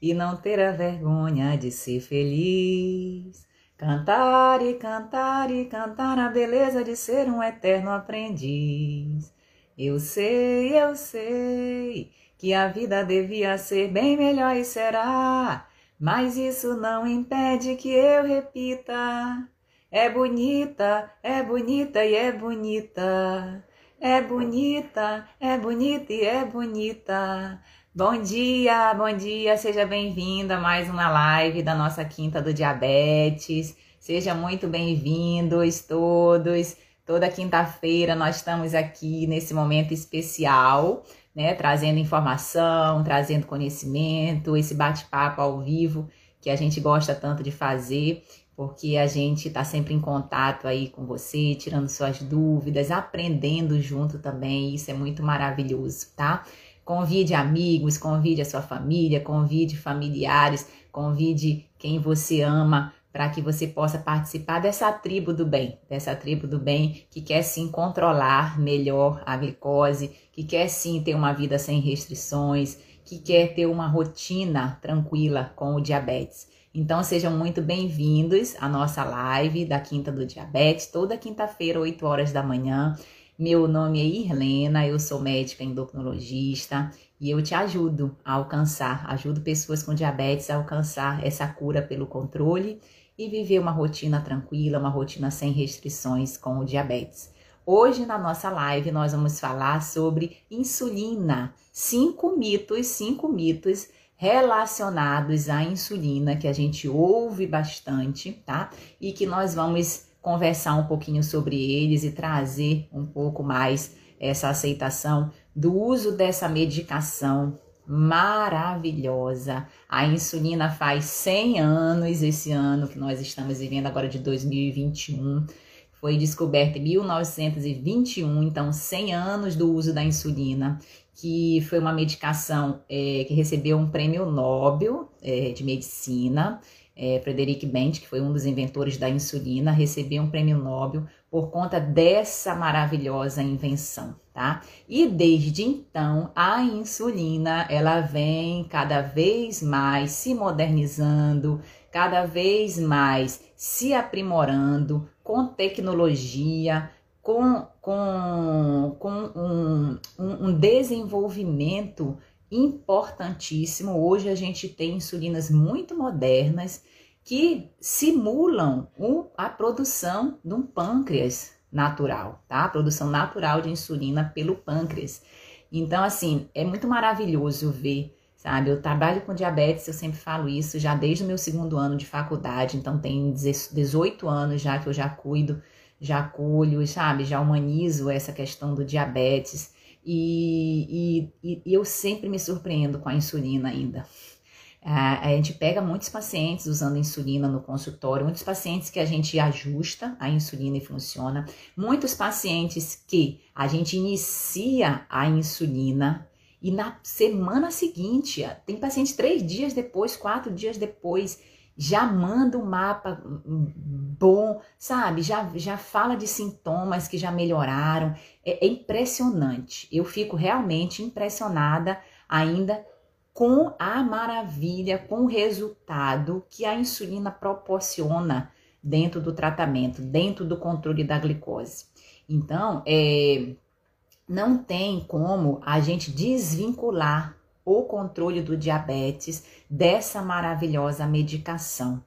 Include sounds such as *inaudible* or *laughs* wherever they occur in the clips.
e não ter a vergonha de ser feliz Cantar e cantar e cantar a beleza de ser um eterno aprendiz. Eu sei, eu sei que a vida devia ser bem melhor e será, mas isso não impede que eu repita. É bonita, é bonita e é bonita. É bonita, é bonita e é bonita. Bom dia, bom dia, seja bem-vindo a mais uma live da nossa Quinta do Diabetes. Seja muito bem-vindos todos. Toda quinta-feira nós estamos aqui nesse momento especial, né, trazendo informação, trazendo conhecimento, esse bate-papo ao vivo que a gente gosta tanto de fazer, porque a gente está sempre em contato aí com você, tirando suas dúvidas, aprendendo junto também, isso é muito maravilhoso, tá? Convide amigos, convide a sua família, convide familiares, convide quem você ama para que você possa participar dessa tribo do bem, dessa tribo do bem que quer sim controlar melhor a glicose, que quer sim ter uma vida sem restrições, que quer ter uma rotina tranquila com o diabetes. Então sejam muito bem-vindos à nossa live da Quinta do Diabetes, toda quinta-feira, 8 horas da manhã. Meu nome é Irlena, eu sou médica endocrinologista e eu te ajudo a alcançar, ajudo pessoas com diabetes a alcançar essa cura pelo controle e viver uma rotina tranquila, uma rotina sem restrições com o diabetes. Hoje na nossa live nós vamos falar sobre insulina, cinco mitos, cinco mitos relacionados à insulina que a gente ouve bastante, tá? E que nós vamos conversar um pouquinho sobre eles e trazer um pouco mais essa aceitação do uso dessa medicação maravilhosa. A insulina faz 100 anos esse ano que nós estamos vivendo agora de 2021. Foi descoberta em 1921, então 100 anos do uso da insulina, que foi uma medicação é, que recebeu um prêmio Nobel é, de medicina é, Frederic Bent, que foi um dos inventores da insulina, recebeu um prêmio Nobel por conta dessa maravilhosa invenção, tá? E desde então, a insulina, ela vem cada vez mais se modernizando, cada vez mais se aprimorando com tecnologia, com, com, com um, um, um desenvolvimento importantíssimo. Hoje a gente tem insulinas muito modernas que simulam a produção de um pâncreas natural, tá? A produção natural de insulina pelo pâncreas. Então, assim, é muito maravilhoso ver, sabe? Eu trabalho com diabetes, eu sempre falo isso, já desde o meu segundo ano de faculdade, então tem 18 anos já que eu já cuido, já colho, sabe? Já humanizo essa questão do diabetes. E, e, e eu sempre me surpreendo com a insulina ainda. A, gente pega muitos pacientes usando insulina no consultório, muitos pacientes que a gente ajusta a insulina e funciona, muitos pacientes que a gente inicia a insulina e na semana seguinte, tem paciente três dias depois, quatro dias depois, já manda um mapa bom, sabe? Já, já fala de sintomas que já melhoraram. É, é impressionante. Eu fico realmente impressionada ainda com a maravilha, com o resultado que a insulina proporciona dentro do tratamento, dentro do controle da glicose. Então, é, não tem como a gente desvincular o controle do diabetes dessa maravilhosa medicação.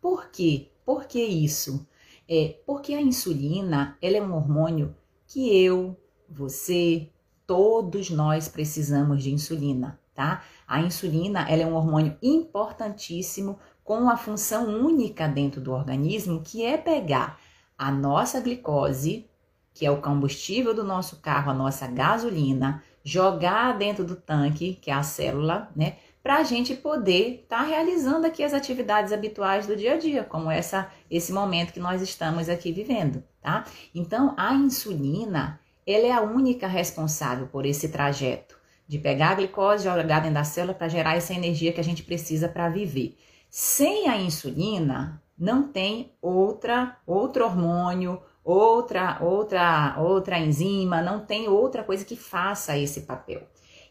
Por quê? Por que isso? É porque a insulina ela é um hormônio que eu, você, todos nós precisamos de insulina, tá? A insulina ela é um hormônio importantíssimo com a função única dentro do organismo que é pegar a nossa glicose, que é o combustível do nosso carro, a nossa gasolina, jogar dentro do tanque, que é a célula, né? para a gente poder estar tá realizando aqui as atividades habituais do dia a dia, como essa esse momento que nós estamos aqui vivendo, tá? Então, a insulina, ela é a única responsável por esse trajeto de pegar a glicose, jogar dentro da célula para gerar essa energia que a gente precisa para viver. Sem a insulina, não tem outra outro hormônio, outra outra outra enzima, não tem outra coisa que faça esse papel.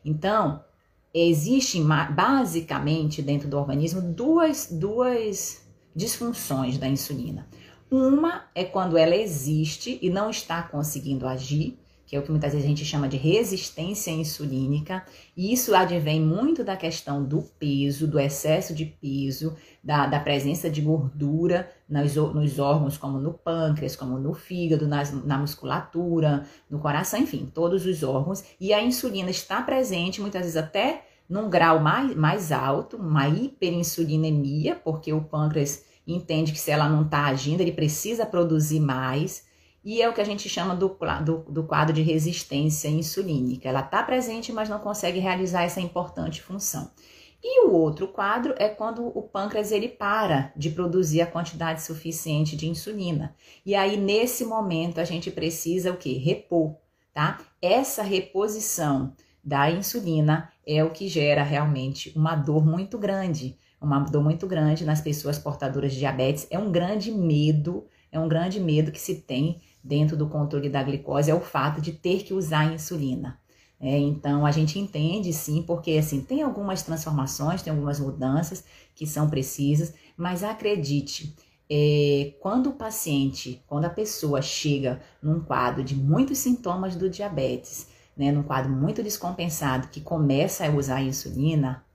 Então, existe basicamente dentro do organismo duas duas disfunções da insulina. Uma é quando ela existe e não está conseguindo agir, que é o que muitas vezes a gente chama de resistência insulínica, e isso advém muito da questão do peso, do excesso de peso, da, da presença de gordura nos, nos órgãos, como no pâncreas, como no fígado, nas, na musculatura, no coração, enfim, todos os órgãos, e a insulina está presente, muitas vezes até num grau mais, mais alto, uma hiperinsulinemia, porque o pâncreas entende que se ela não está agindo, ele precisa produzir mais e é o que a gente chama do, do, do quadro de resistência insulínica. Ela está presente, mas não consegue realizar essa importante função. E o outro quadro é quando o pâncreas ele para de produzir a quantidade suficiente de insulina. E aí nesse momento a gente precisa o que? Repor, tá? Essa reposição da insulina é o que gera realmente uma dor muito grande, uma dor muito grande nas pessoas portadoras de diabetes. É um grande medo, é um grande medo que se tem dentro do controle da glicose é o fato de ter que usar insulina. É, então a gente entende sim, porque assim tem algumas transformações, tem algumas mudanças que são precisas, mas acredite, é, quando o paciente, quando a pessoa chega num quadro de muitos sintomas do diabetes, né, num quadro muito descompensado, que começa a usar a insulina,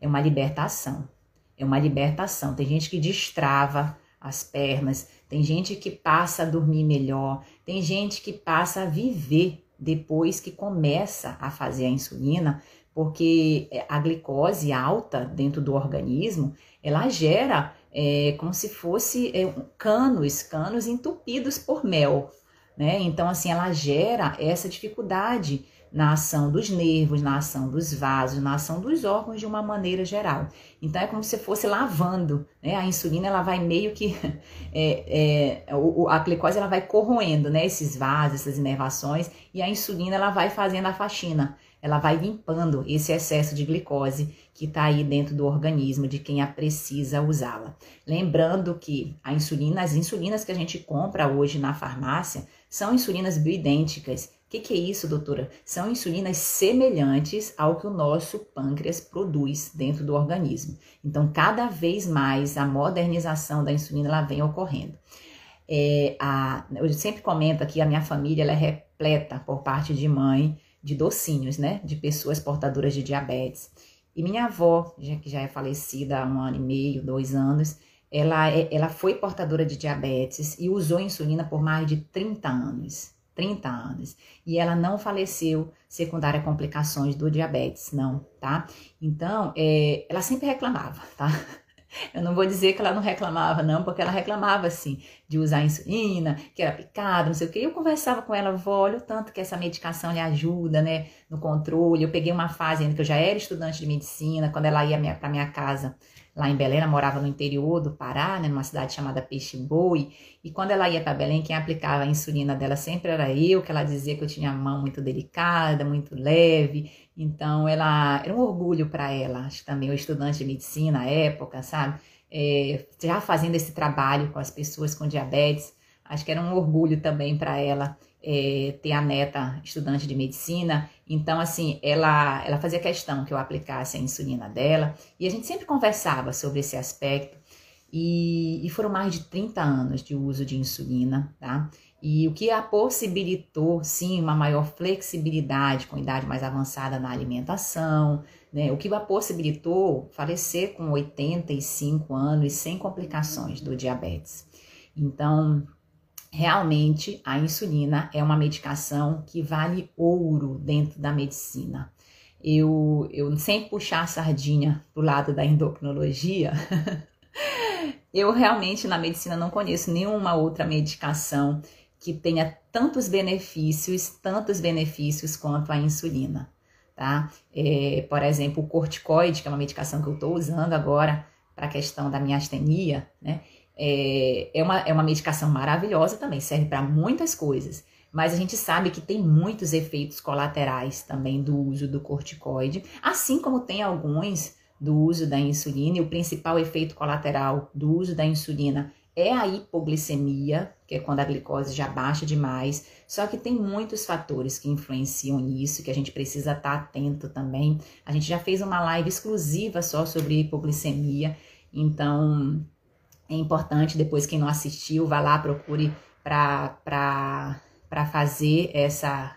é uma libertação. É uma libertação. Tem gente que destrava as pernas, tem gente que passa a dormir melhor, tem gente que passa a viver depois que começa a fazer a insulina, porque é, a glicose alta dentro do organismo, ela gera é, como se fosse é, canos, canos entupidos por mel, né? Então, assim, ela gera essa dificuldade na ação dos nervos, na ação dos vasos, na ação dos órgãos de uma maneira geral. Então é como se fosse lavando, né? A insulina ela vai meio que *laughs* é, é, a glicose ela vai corroendo, né? Esses vasos, essas inervações e a insulina ela vai fazendo a faxina. Ela vai limpando esse excesso de glicose que está aí dentro do organismo de quem a precisa usá-la. Lembrando que a insulina, as insulinas que a gente compra hoje na farmácia são insulinas bioidênticas que, que é isso, doutora? São insulinas semelhantes ao que o nosso pâncreas produz dentro do organismo. Então, cada vez mais a modernização da insulina ela vem ocorrendo. É, a, eu sempre comento aqui, a minha família ela é repleta por parte de mãe de docinhos, né? De pessoas portadoras de diabetes. E minha avó, já, que já é falecida há um ano e meio, dois anos, ela, é, ela foi portadora de diabetes e usou insulina por mais de 30 anos. 30 anos. E ela não faleceu secundária a complicações do diabetes, não, tá? Então, é, ela sempre reclamava, tá? *laughs* Eu não vou dizer que ela não reclamava, não, porque ela reclamava, assim, de usar insulina, que era picado, não sei o quê. Eu conversava com ela, vó, olha o tanto que essa medicação lhe ajuda, né, no controle. Eu peguei uma fase ainda que eu já era estudante de medicina, quando ela ia para minha casa lá em Belém, ela morava no interior do Pará, né, numa cidade chamada Peixe Boi, e quando ela ia para Belém, quem aplicava a insulina dela sempre era eu, que ela dizia que eu tinha a mão muito delicada, muito leve, então ela era um orgulho para ela, acho que também o estudante de medicina à época, sabe, é, já fazendo esse trabalho com as pessoas com diabetes, acho que era um orgulho também para ela é, ter a neta estudante de medicina, então assim, ela, ela fazia questão que eu aplicasse a insulina dela, e a gente sempre conversava sobre esse aspecto, e, e foram mais de 30 anos de uso de insulina, tá? E o que a possibilitou, sim, uma maior flexibilidade com idade mais avançada na alimentação, né? O que a possibilitou falecer com 85 anos sem complicações do diabetes. Então, realmente a insulina é uma medicação que vale ouro dentro da medicina. Eu, eu sem puxar a sardinha pro lado da endocrinologia, *laughs* eu realmente na medicina não conheço nenhuma outra medicação que tenha tantos benefícios, tantos benefícios quanto a insulina. tá? É, por exemplo, o corticoide, que é uma medicação que eu estou usando agora para a questão da minha astenia, né? É, é, uma, é uma medicação maravilhosa também, serve para muitas coisas. Mas a gente sabe que tem muitos efeitos colaterais também do uso do corticoide, assim como tem alguns do uso da insulina, e o principal efeito colateral do uso da insulina é a hipoglicemia, que é quando a glicose já baixa demais. Só que tem muitos fatores que influenciam nisso, que a gente precisa estar atento também. A gente já fez uma live exclusiva só sobre hipoglicemia, então é importante, depois quem não assistiu, vá lá, procure para fazer essa,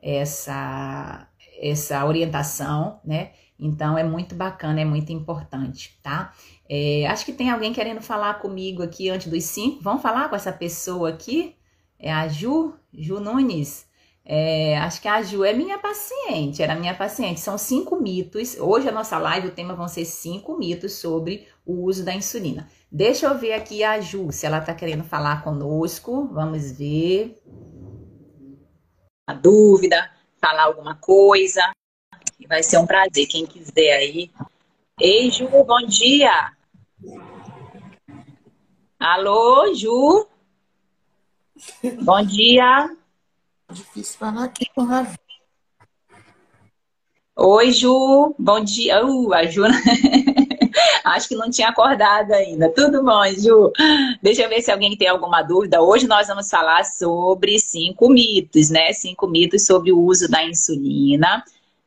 essa, essa orientação, né? Então é muito bacana, é muito importante, tá? É, acho que tem alguém querendo falar comigo aqui antes dos cinco. Vamos falar com essa pessoa aqui? É a Ju, Ju Nunes. É, acho que a Ju é minha paciente, era minha paciente. São cinco mitos. Hoje a nossa live, o tema vão ser cinco mitos sobre o uso da insulina. Deixa eu ver aqui a Ju, se ela está querendo falar conosco. Vamos ver. A dúvida, falar alguma coisa. Vai ser um prazer. Quem quiser aí. Ei, Ju, bom dia. Alô, Ju. Bom dia. Difícil falar aqui com a Oi, Ju. Bom dia. Uh, a Ju. *laughs* Acho que não tinha acordado ainda. Tudo bom, Ju? Deixa eu ver se alguém tem alguma dúvida. Hoje nós vamos falar sobre cinco mitos, né? Cinco mitos sobre o uso da insulina.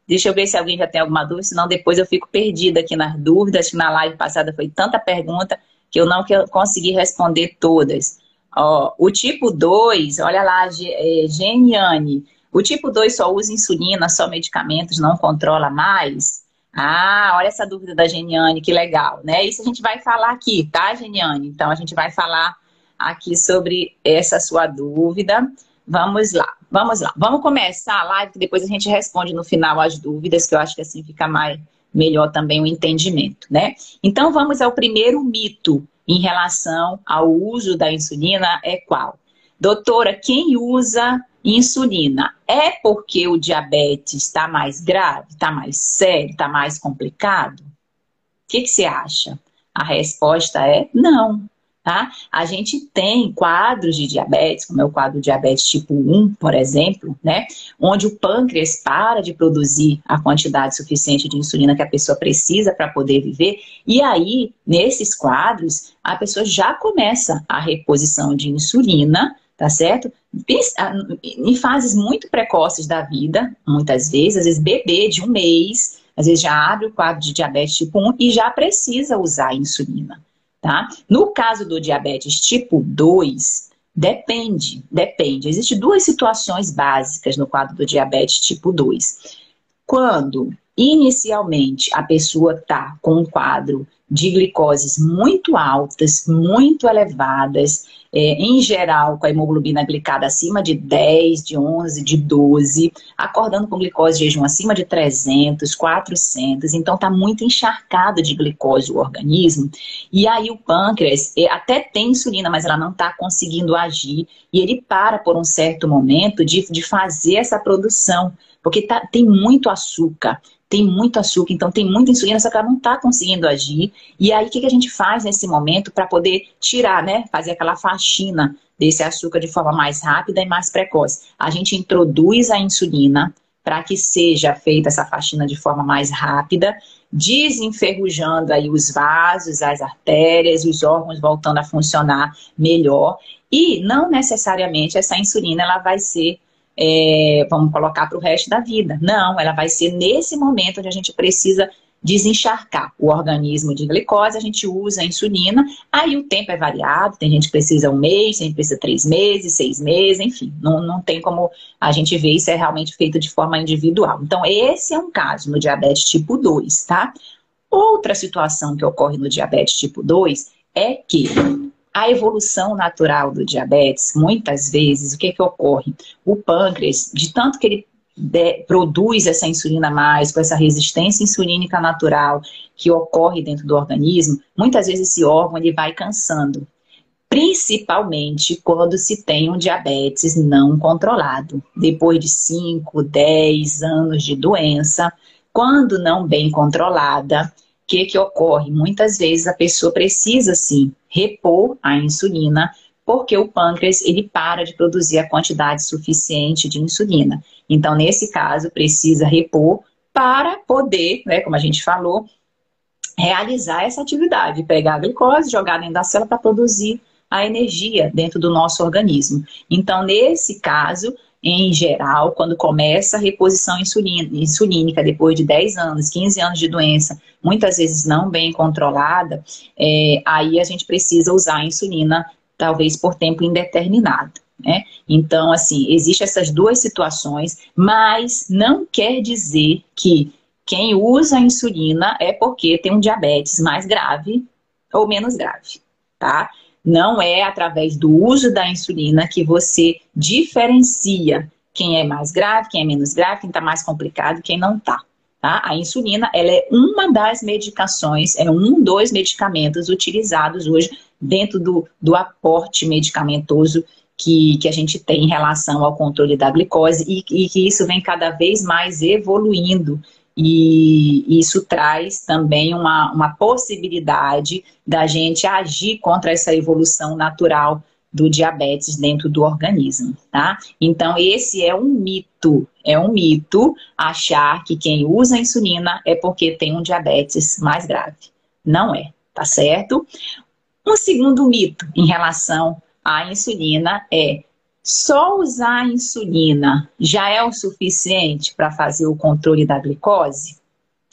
Deixa eu ver se alguém já tem alguma dúvida, senão depois eu fico perdida aqui nas dúvidas, na live passada foi tanta pergunta que eu não consegui responder todas. Ó, o tipo 2, olha lá, é, Geniane, o tipo 2 só usa insulina, só medicamentos, não controla mais? Ah, olha essa dúvida da Geniane, que legal, né? Isso a gente vai falar aqui, tá, Geniane? Então a gente vai falar aqui sobre essa sua dúvida. Vamos lá, vamos lá. Vamos começar a live, que depois a gente responde no final as dúvidas, que eu acho que assim fica mais melhor também o entendimento, né? Então vamos ao primeiro mito em relação ao uso da insulina é qual? Doutora, quem usa insulina é porque o diabetes está mais grave, está mais sério, está mais complicado? O que, que você acha? A resposta é não. Tá? A gente tem quadros de diabetes, como é o quadro diabetes tipo 1, por exemplo, né? Onde o pâncreas para de produzir a quantidade suficiente de insulina que a pessoa precisa para poder viver. E aí, nesses quadros, a pessoa já começa a reposição de insulina, tá certo? Em fases muito precoces da vida, muitas vezes, às vezes bebê de um mês, às vezes já abre o quadro de diabetes tipo 1 e já precisa usar insulina. Tá? No caso do diabetes tipo 2, depende, depende. Existem duas situações básicas no quadro do diabetes tipo 2. Quando inicialmente a pessoa está com um quadro de glicoses muito altas, muito elevadas, é, em geral com a hemoglobina glicada acima de 10, de 11, de 12, acordando com glicose de jejum acima de 300, 400, então está muito encharcado de glicose o organismo, e aí o pâncreas é, até tem insulina, mas ela não está conseguindo agir, e ele para por um certo momento de, de fazer essa produção, porque tá, tem muito açúcar tem muito açúcar, então tem muita insulina, só que ela não está conseguindo agir. E aí, o que, que a gente faz nesse momento para poder tirar, né? Fazer aquela faxina desse açúcar de forma mais rápida e mais precoce? A gente introduz a insulina para que seja feita essa faxina de forma mais rápida, desenferrujando aí os vasos, as artérias, os órgãos voltando a funcionar melhor. E não necessariamente essa insulina ela vai ser é, vamos colocar para o resto da vida. Não, ela vai ser nesse momento onde a gente precisa desencharcar o organismo de glicose, a gente usa a insulina, aí o tempo é variado, tem gente que precisa um mês, tem gente que precisa três meses, seis meses, enfim, não, não tem como a gente ver isso é realmente feito de forma individual. Então, esse é um caso no diabetes tipo 2, tá? Outra situação que ocorre no diabetes tipo 2 é que a evolução natural do diabetes, muitas vezes, o que, que ocorre? O pâncreas, de tanto que ele de, produz essa insulina mais, com essa resistência insulínica natural que ocorre dentro do organismo, muitas vezes esse órgão ele vai cansando. principalmente quando se tem um diabetes não controlado. Depois de 5, 10 anos de doença, quando não bem controlada, o que, que ocorre? Muitas vezes a pessoa precisa, sim, repor a insulina, porque o pâncreas ele para de produzir a quantidade suficiente de insulina. Então, nesse caso, precisa repor para poder, né, como a gente falou, realizar essa atividade, pegar a glicose, jogar dentro da célula para produzir a energia dentro do nosso organismo. Então, nesse caso, em geral, quando começa a reposição insulínica depois de 10 anos, 15 anos de doença, muitas vezes não bem controlada, é, aí a gente precisa usar a insulina talvez por tempo indeterminado. Né? Então, assim, existem essas duas situações, mas não quer dizer que quem usa a insulina é porque tem um diabetes mais grave ou menos grave, tá? Não é através do uso da insulina que você diferencia quem é mais grave, quem é menos grave, quem está mais complicado, quem não está. Tá? A insulina ela é uma das medicações, é um dos medicamentos utilizados hoje dentro do, do aporte medicamentoso que, que a gente tem em relação ao controle da glicose e, e que isso vem cada vez mais evoluindo e isso traz também uma, uma possibilidade da gente agir contra essa evolução natural do diabetes dentro do organismo, tá? Então, esse é um mito, é um mito achar que quem usa insulina é porque tem um diabetes mais grave. Não é, tá certo? Um segundo mito em relação à insulina é só usar a insulina já é o suficiente para fazer o controle da glicose?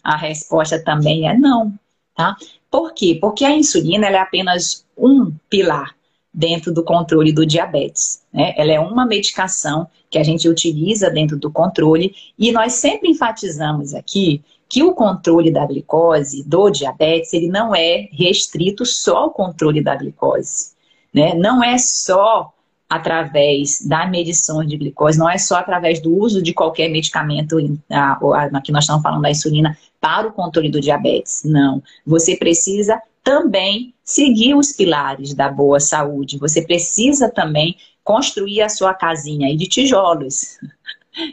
A resposta também é não, tá? Por quê? Porque a insulina é apenas um pilar dentro do controle do diabetes. Né? Ela é uma medicação que a gente utiliza dentro do controle e nós sempre enfatizamos aqui que o controle da glicose do diabetes ele não é restrito só ao controle da glicose, né? Não é só através da medição de glicose, não é só através do uso de qualquer medicamento, aqui nós estamos falando da insulina, para o controle do diabetes. Não. Você precisa também seguir os pilares da boa saúde. Você precisa também construir a sua casinha aí de tijolos. *laughs*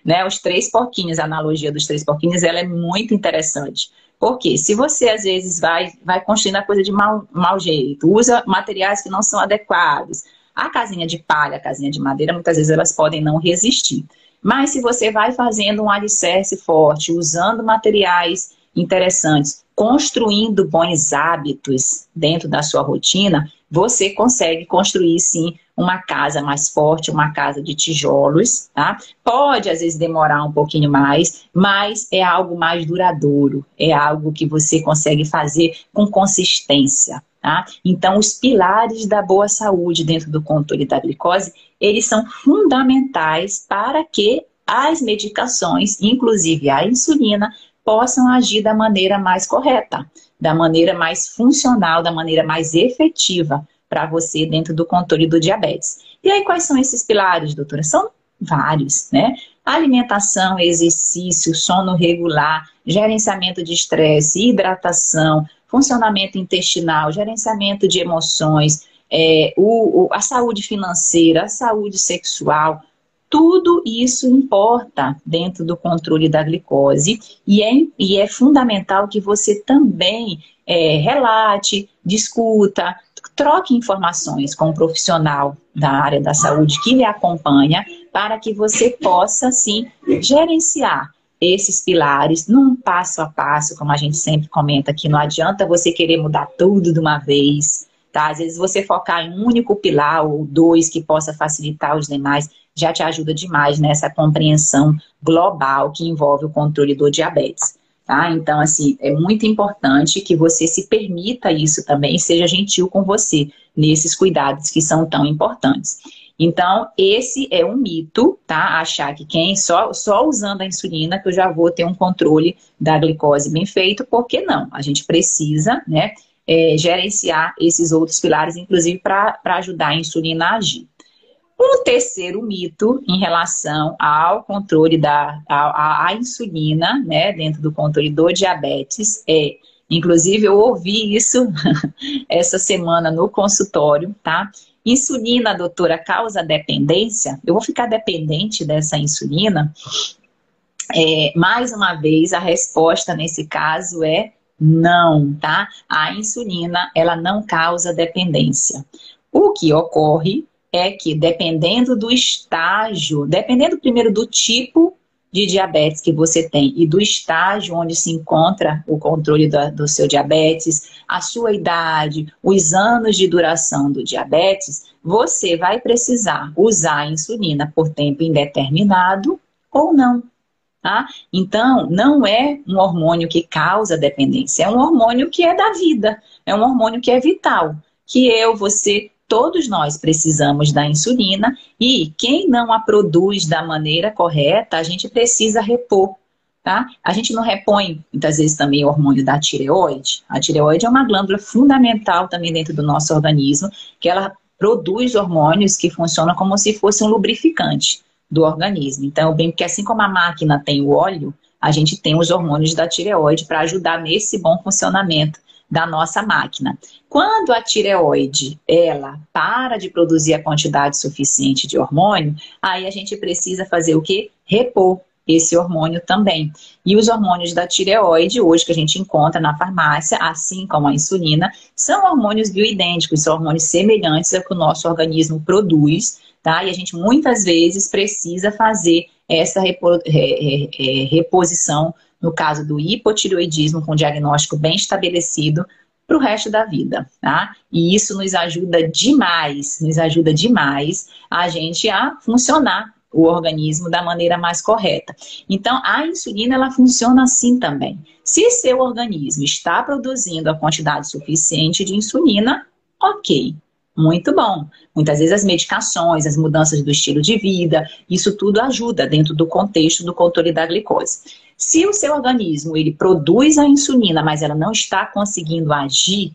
Né? Os três porquinhos, a analogia dos três porquinhos, ela é muito interessante. Porque se você às vezes vai, vai construindo a coisa de mau, mau jeito, usa materiais que não são adequados, a casinha de palha, a casinha de madeira, muitas vezes elas podem não resistir. Mas se você vai fazendo um alicerce forte, usando materiais interessantes, construindo bons hábitos dentro da sua rotina, você consegue construir sim uma casa mais forte, uma casa de tijolos, tá? Pode às vezes demorar um pouquinho mais, mas é algo mais duradouro, é algo que você consegue fazer com consistência. Tá? Então, os pilares da boa saúde dentro do controle da glicose, eles são fundamentais para que as medicações, inclusive a insulina, possam agir da maneira mais correta, da maneira mais funcional, da maneira mais efetiva para você dentro do controle do diabetes. E aí, quais são esses pilares, doutora? São vários, né? Alimentação, exercício, sono regular, gerenciamento de estresse, hidratação, funcionamento intestinal, gerenciamento de emoções, é, o, o, a saúde financeira, a saúde sexual, tudo isso importa dentro do controle da glicose e é, e é fundamental que você também é, relate, discuta, troque informações com o um profissional da área da saúde que lhe acompanha para que você possa, sim, gerenciar esses pilares num passo a passo, como a gente sempre comenta aqui, não adianta você querer mudar tudo de uma vez, tá? Às vezes você focar em um único pilar ou dois que possa facilitar os demais, já te ajuda demais nessa compreensão global que envolve o controle do diabetes. Tá? Então, assim, é muito importante que você se permita isso também seja gentil com você nesses cuidados que são tão importantes. Então, esse é um mito, tá? Achar que quem só, só usando a insulina que eu já vou ter um controle da glicose bem feito, porque não? A gente precisa, né, é, gerenciar esses outros pilares, inclusive para ajudar a insulina a agir. Um terceiro mito em relação ao controle da a, a insulina, né, dentro do controle do diabetes é Inclusive, eu ouvi isso *laughs* essa semana no consultório, tá? Insulina, doutora, causa dependência? Eu vou ficar dependente dessa insulina? É, mais uma vez, a resposta nesse caso é não, tá? A insulina, ela não causa dependência. O que ocorre é que, dependendo do estágio, dependendo primeiro do tipo de diabetes que você tem e do estágio onde se encontra o controle do, do, seu diabetes, a sua idade, os anos de duração do diabetes, você vai precisar usar a insulina por tempo indeterminado ou não. Tá? Então, não é um hormônio que causa dependência, é um hormônio que é da vida, é um hormônio que é vital, que eu, você, todos nós precisamos da insulina e quem não a produz da maneira correta, a gente precisa repor. Tá? A gente não repõe muitas vezes também o hormônio da tireoide. A tireoide é uma glândula fundamental também dentro do nosso organismo, que ela produz hormônios que funcionam como se fosse um lubrificante do organismo. Então, bem que assim como a máquina tem o óleo, a gente tem os hormônios da tireoide para ajudar nesse bom funcionamento da nossa máquina. Quando a tireoide, ela para de produzir a quantidade suficiente de hormônio, aí a gente precisa fazer o que? Repor esse hormônio também. E os hormônios da tireoide, hoje que a gente encontra na farmácia, assim como a insulina, são hormônios bioidênticos, são hormônios semelhantes ao que o nosso organismo produz tá? E a gente muitas vezes precisa fazer essa repo, é, reposição, no caso do hipotireoidismo, com diagnóstico bem estabelecido, para o resto da vida, tá? E isso nos ajuda demais, nos ajuda demais a gente a funcionar o organismo da maneira mais correta. Então, a insulina ela funciona assim também. Se seu organismo está produzindo a quantidade suficiente de insulina, ok, muito bom. Muitas vezes as medicações, as mudanças do estilo de vida, isso tudo ajuda dentro do contexto do controle da glicose. Se o seu organismo ele produz a insulina, mas ela não está conseguindo agir,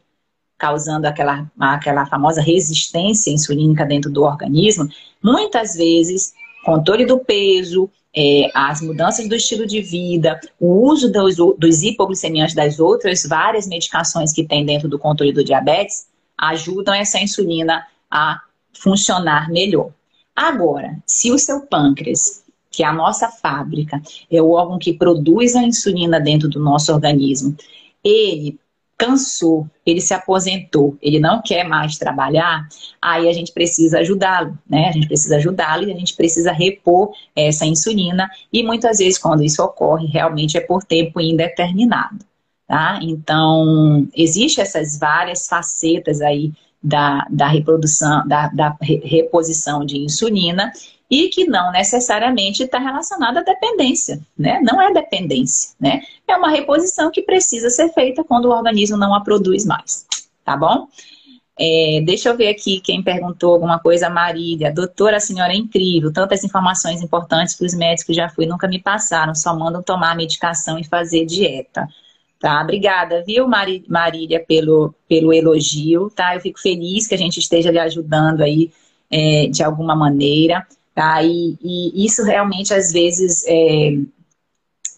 causando aquela, aquela famosa resistência insulínica dentro do organismo, muitas vezes controle do peso, é, as mudanças do estilo de vida, o uso dos, dos hipoglicemiantes das outras várias medicações que tem dentro do controle do diabetes, ajudam essa insulina a funcionar melhor. Agora, se o seu pâncreas, que é a nossa fábrica, é o órgão que produz a insulina dentro do nosso organismo, ele cansou, ele se aposentou, ele não quer mais trabalhar, aí a gente precisa ajudá-lo, né? A gente precisa ajudá-lo e a gente precisa repor essa insulina e muitas vezes quando isso ocorre, realmente é por tempo indeterminado. Tá? Então, existem essas várias facetas aí da, da reprodução, da, da reposição de insulina e que não necessariamente está relacionada à dependência, né? Não é dependência, né? É uma reposição que precisa ser feita quando o organismo não a produz mais, tá bom? É, deixa eu ver aqui quem perguntou alguma coisa, Marília. Doutora, a senhora é incrível. Tantas informações importantes que os médicos já fui nunca me passaram. Só mandam tomar medicação e fazer dieta. Tá? Obrigada, viu, Marília, pelo, pelo elogio, tá? Eu fico feliz que a gente esteja lhe ajudando aí é, de alguma maneira, tá? E, e, isso realmente, às vezes, é,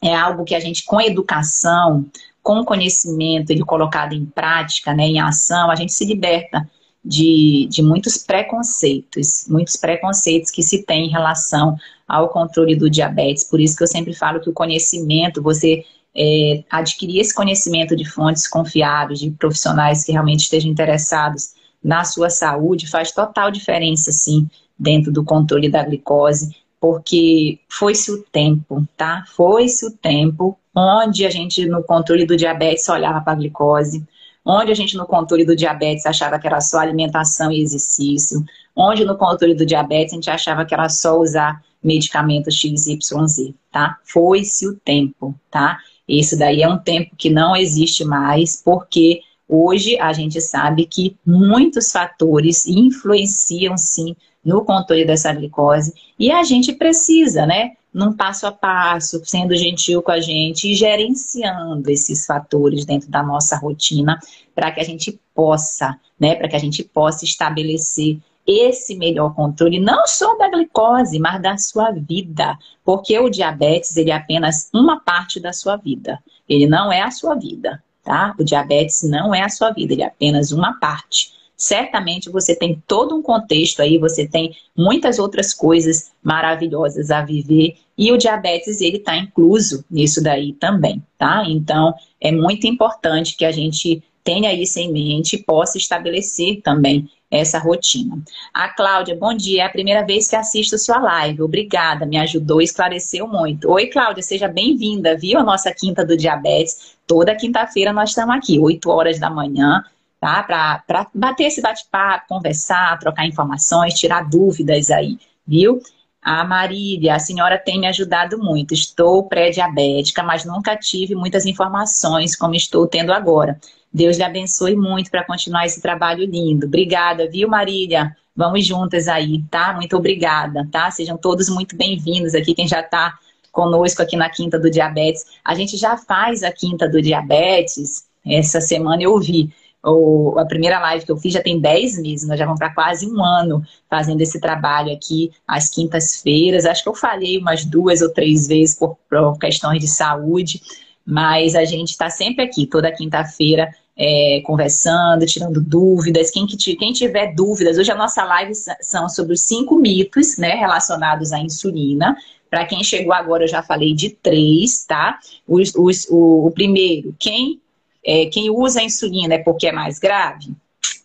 é algo que a gente, com educação, com conhecimento, ele colocado em prática, né, em ação, a gente se liberta de, de muitos preconceitos, muitos preconceitos que se tem em relação ao controle do diabetes. Por isso que eu sempre falo que o conhecimento, você é, adquirir esse conhecimento de fontes confiáveis, de profissionais que realmente estejam interessados na sua saúde, faz total diferença, sim, dentro do controle da glicose, porque foi-se o tempo, tá? Foi-se o tempo onde a gente, no controle do diabetes, olhava para a glicose, onde a gente, no controle do diabetes, achava que era só alimentação e exercício, onde no controle do diabetes a gente achava que era só usar medicamentos XYZ, tá? Foi-se o tempo, tá? Esse daí é um tempo que não existe mais, porque hoje a gente sabe que muitos fatores influenciam sim no controle dessa glicose e a gente precisa, né, num passo a passo, sendo gentil com a gente e gerenciando esses fatores dentro da nossa rotina para que a gente possa, né, para que a gente possa estabelecer esse melhor controle, não só da glicose, mas da sua vida. Porque o diabetes, ele é apenas uma parte da sua vida. Ele não é a sua vida, tá? O diabetes não é a sua vida, ele é apenas uma parte certamente você tem todo um contexto aí, você tem muitas outras coisas maravilhosas a viver e o diabetes ele está incluso nisso daí também, tá? Então é muito importante que a gente tenha isso em mente e possa estabelecer também essa rotina. A Cláudia, bom dia. É a primeira vez que assisto sua live. Obrigada, me ajudou, esclareceu muito. Oi, Cláudia, seja bem-vinda, viu? A nossa Quinta do Diabetes. Toda quinta-feira nós estamos aqui, 8 horas da manhã, tá? Para bater esse bate-papo, conversar, trocar informações, tirar dúvidas aí, viu? A Marília, a senhora tem me ajudado muito. Estou pré-diabética, mas nunca tive muitas informações como estou tendo agora. Deus lhe abençoe muito para continuar esse trabalho lindo. Obrigada, viu, Marília? Vamos juntas aí, tá? Muito obrigada, tá? Sejam todos muito bem-vindos aqui, quem já está conosco aqui na Quinta do Diabetes. A gente já faz a Quinta do Diabetes, essa semana eu vi. O, a primeira live que eu fiz já tem 10 meses, nós já vamos para quase um ano fazendo esse trabalho aqui às quintas-feiras. Acho que eu falhei umas duas ou três vezes por, por questões de saúde, mas a gente está sempre aqui, toda quinta-feira, é, conversando, tirando dúvidas. Quem, que, quem tiver dúvidas, hoje a nossa live são sobre os cinco mitos né, relacionados à insulina. Para quem chegou agora, eu já falei de três, tá? Os, os, o, o, primeiro, quem, é, quem usa a insulina é porque é mais grave?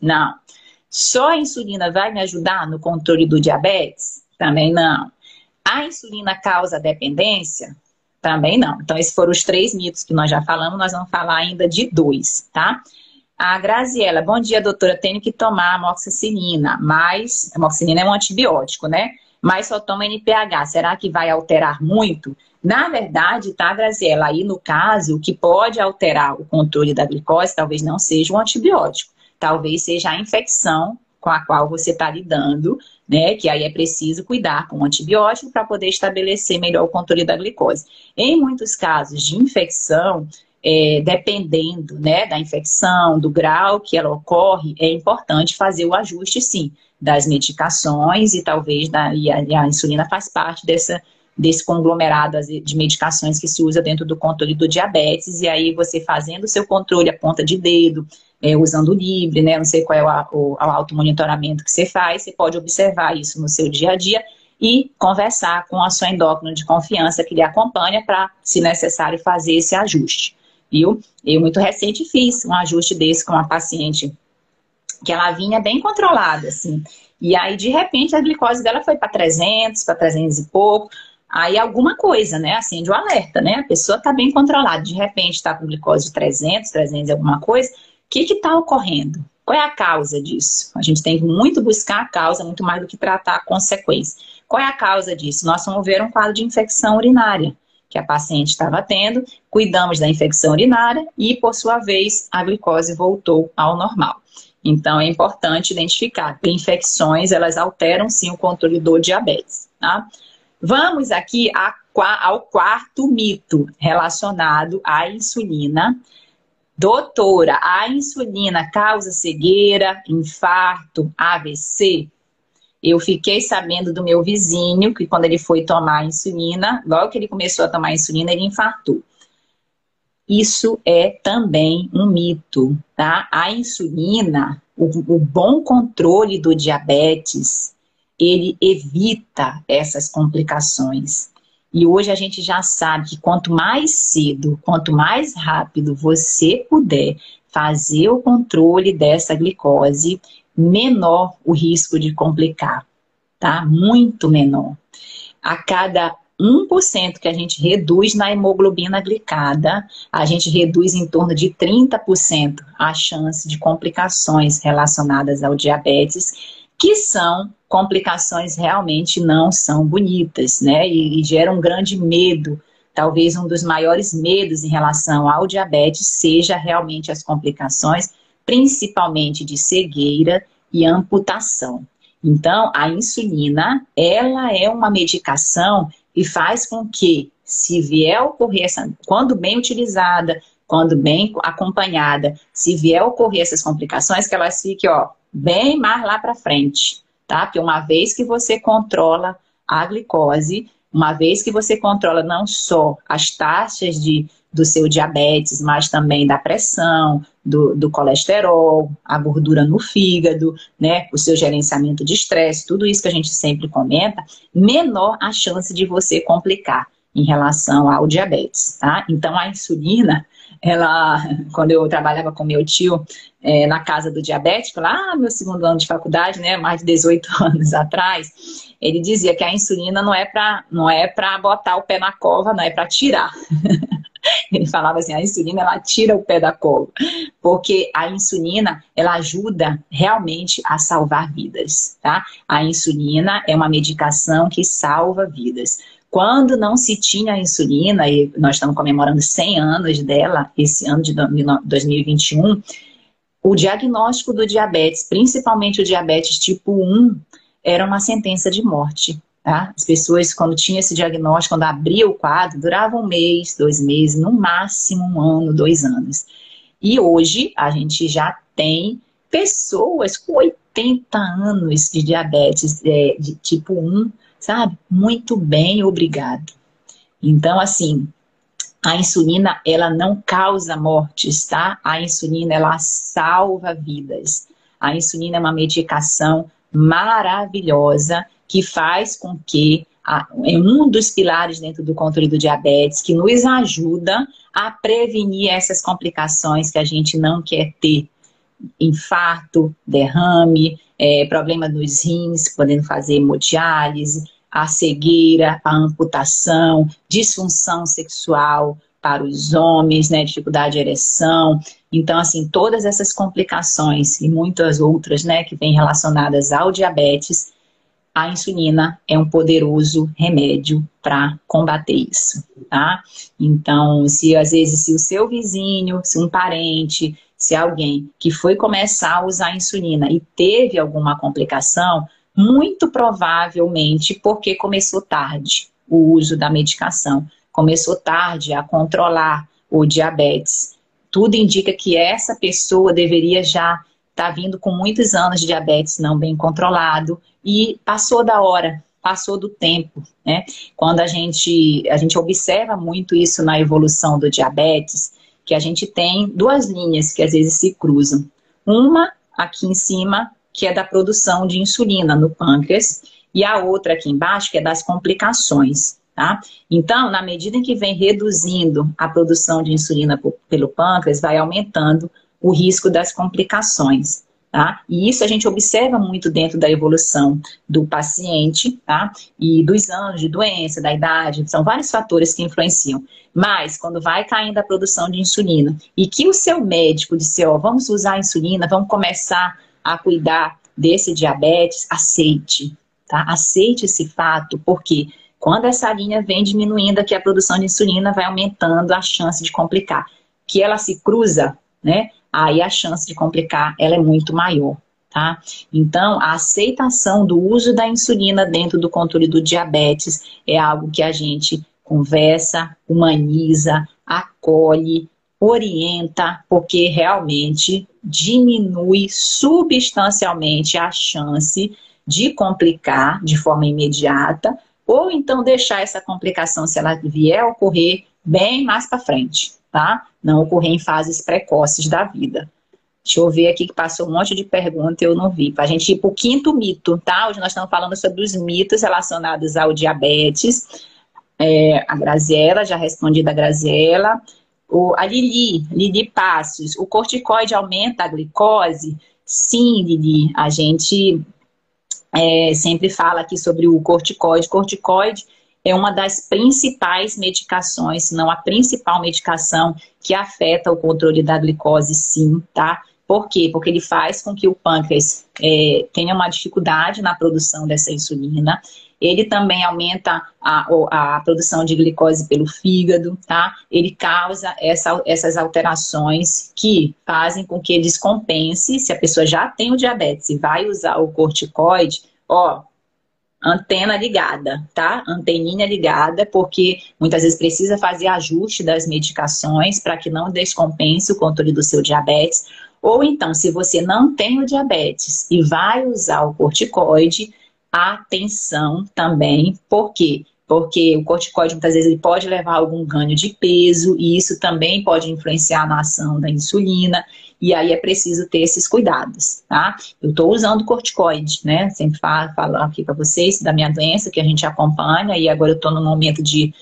Não. Só a insulina vai me ajudar no controle do diabetes? Também não. A insulina causa dependência? Também não. Então, esses foram os três mitos que nós já falamos, nós vamos falar ainda de dois, tá? A Graziela, bom dia, doutora. Tenho que tomar amoxicilina, mas. Amoxicilina é um antibiótico, né? Mas só toma NPH. Será que vai alterar muito? Na verdade, tá, Graziela? Aí, no caso, o que pode alterar o controle da glicose talvez não seja o antibiótico. Talvez seja a infecção com a qual você está lidando, né? Que aí é preciso cuidar com o antibiótico para poder estabelecer melhor o controle da glicose. Em muitos casos de infecção, é, dependendo né, da infecção, do grau que ela ocorre, é importante fazer o ajuste, sim, das medicações e talvez da, e a, e a insulina faz parte dessa, desse conglomerado de medicações que se usa dentro do controle do diabetes, e aí você fazendo o seu controle a ponta de dedo, é, usando o Libre, né? Não sei qual é o, o, o automonitoramento que você faz, você pode observar isso no seu dia a dia e conversar com a sua endócrina de confiança que lhe acompanha para, se necessário, fazer esse ajuste, viu? Eu, muito recente, fiz um ajuste desse com uma paciente que ela vinha bem controlada, assim. E aí, de repente, a glicose dela foi para 300, para 300 e pouco. Aí, alguma coisa, né? Acende o alerta, né? A pessoa está bem controlada. De repente, está com glicose de 300, 300 e alguma coisa que está ocorrendo? Qual é a causa disso? A gente tem que muito buscar a causa, muito mais do que tratar a consequência. Qual é a causa disso? Nós vamos ver um quadro de infecção urinária que a paciente estava tendo, cuidamos da infecção urinária e, por sua vez, a glicose voltou ao normal. Então, é importante identificar que infecções, elas alteram sim o controle do diabetes, tá? Vamos aqui ao quarto mito relacionado à insulina, Doutora, a insulina causa cegueira, infarto, AVC? Eu fiquei sabendo do meu vizinho que quando ele foi tomar insulina, logo que ele começou a tomar insulina, ele infartou. Isso é também um mito, tá? A insulina, o, o bom controle do diabetes, ele evita essas complicações. E hoje a gente já sabe que quanto mais cedo, quanto mais rápido você puder fazer o controle dessa glicose, menor o risco de complicar, tá? Muito menor. A cada 1% que a gente reduz na hemoglobina glicada, a gente reduz em torno de 30% a chance de complicações relacionadas ao diabetes que são complicações realmente não são bonitas, né? E, e geram um grande medo. Talvez um dos maiores medos em relação ao diabetes seja realmente as complicações, principalmente de cegueira e amputação. Então, a insulina, ela é uma medicação e faz com que, se vier ocorrer essa, quando bem utilizada, quando bem acompanhada, se vier ocorrer essas complicações, que elas fiquem, ó, bem mais lá para frente, tá? Porque uma vez que você controla a glicose, uma vez que você controla não só as taxas de, do seu diabetes, mas também da pressão, do, do, colesterol, a gordura no fígado, né, o seu gerenciamento de estresse, tudo isso que a gente sempre comenta, menor a chance de você complicar em relação ao diabetes, tá? Então a insulina, ela, quando eu trabalhava com meu tio é, na casa do diabético, lá no meu segundo ano de faculdade, né, mais de 18 *laughs* anos atrás, ele dizia que a insulina não é para não é para botar o pé na cova, não é para tirar. *laughs* Ele falava assim, a insulina ela tira o pé da cova, porque a insulina ela ajuda realmente a salvar vidas, tá? A insulina é uma medicação que salva vidas. Quando não se tinha insulina, e nós estamos comemorando 100 anos dela, esse ano de 2021, o diagnóstico do diabetes, principalmente o diabetes tipo 1, era uma sentença de morte. Tá? As pessoas, quando tinham esse diagnóstico, quando abria o quadro, durava um mês, dois meses, no máximo um ano, dois anos. E hoje a gente já tem pessoas com 80 anos de diabetes é, de tipo 1, sabe? Muito bem, obrigado. Então, assim, a insulina, ela não causa mortes, tá? A insulina, ela salva vidas. A insulina é uma medicação maravilhosa que faz com que é um dos pilares dentro do controle do diabetes que nos ajuda a prevenir essas complicações que a gente não quer ter. Infarto, derrame, é, problema nos rins, podendo fazer hemodiálise, a cegueira, a amputação, disfunção sexual para os homens, né, dificuldade de ereção. Então, assim, todas essas complicações e muitas outras, né, que vêm relacionadas ao diabetes, a insulina é um poderoso remédio para combater isso, tá? Então, se às vezes se o seu vizinho, se um parente, se alguém que foi começar a usar a insulina e teve alguma complicação, muito provavelmente porque começou tarde o uso da medicação, começou tarde a controlar o diabetes. Tudo indica que essa pessoa deveria já estar tá vindo com muitos anos de diabetes não bem controlado e passou da hora, passou do tempo, né? Quando a gente, a gente observa muito isso na evolução do diabetes, que a gente tem duas linhas que às vezes se cruzam. Uma aqui em cima, que é da produção de insulina no pâncreas, e a outra aqui embaixo, que é das complicações, tá? Então, na medida em que vem reduzindo a produção de insulina pelo pâncreas, vai aumentando o risco das complicações. Tá? E isso a gente observa muito dentro da evolução do paciente, tá? E dos anos de doença, da idade, são vários fatores que influenciam. Mas quando vai caindo a produção de insulina e que o seu médico disse, ó, vamos usar insulina, vamos começar a cuidar desse diabetes, aceite, tá? Aceite esse fato, porque quando essa linha vem diminuindo aqui a produção de insulina, vai aumentando a chance de complicar. Que ela se cruza, né? aí a chance de complicar ela é muito maior. Tá? Então, a aceitação do uso da insulina dentro do controle do diabetes é algo que a gente conversa, humaniza, acolhe, orienta, porque realmente diminui substancialmente a chance de complicar de forma imediata, ou então deixar essa complicação, se ela vier ocorrer, bem mais para frente tá? Não ocorrer em fases precoces da vida. Deixa eu ver aqui que passou um monte de pergunta e eu não vi. Para a gente ir para o quinto mito, tá? Hoje nós estamos falando sobre os mitos relacionados ao diabetes. É, a Graziela, já respondi da Graziela. O, a Lili, Lili Passos, o corticoide aumenta a glicose? Sim, Lili, a gente é, sempre fala aqui sobre o corticoide. Corticoide é uma das principais medicações, se não a principal medicação que afeta o controle da glicose, sim, tá? Por quê? Porque ele faz com que o pâncreas é, tenha uma dificuldade na produção dessa insulina. Ele também aumenta a, a produção de glicose pelo fígado, tá? Ele causa essa, essas alterações que fazem com que descompense. Se a pessoa já tem o diabetes e vai usar o corticoide, ó, antena ligada, tá? Anteninha ligada, porque muitas vezes precisa fazer ajuste das medicações para que não descompense o controle do seu diabetes. Ou então, se você não tem o diabetes e vai usar o corticoide, atenção também, por quê? porque o corticoide muitas vezes ele pode levar a algum ganho de peso e isso também pode influenciar na ação da insulina e aí é preciso ter esses cuidados, tá? Eu estou usando corticoide, né? Sempre falo aqui para vocês da minha doença que a gente acompanha e agora eu estou no momento de,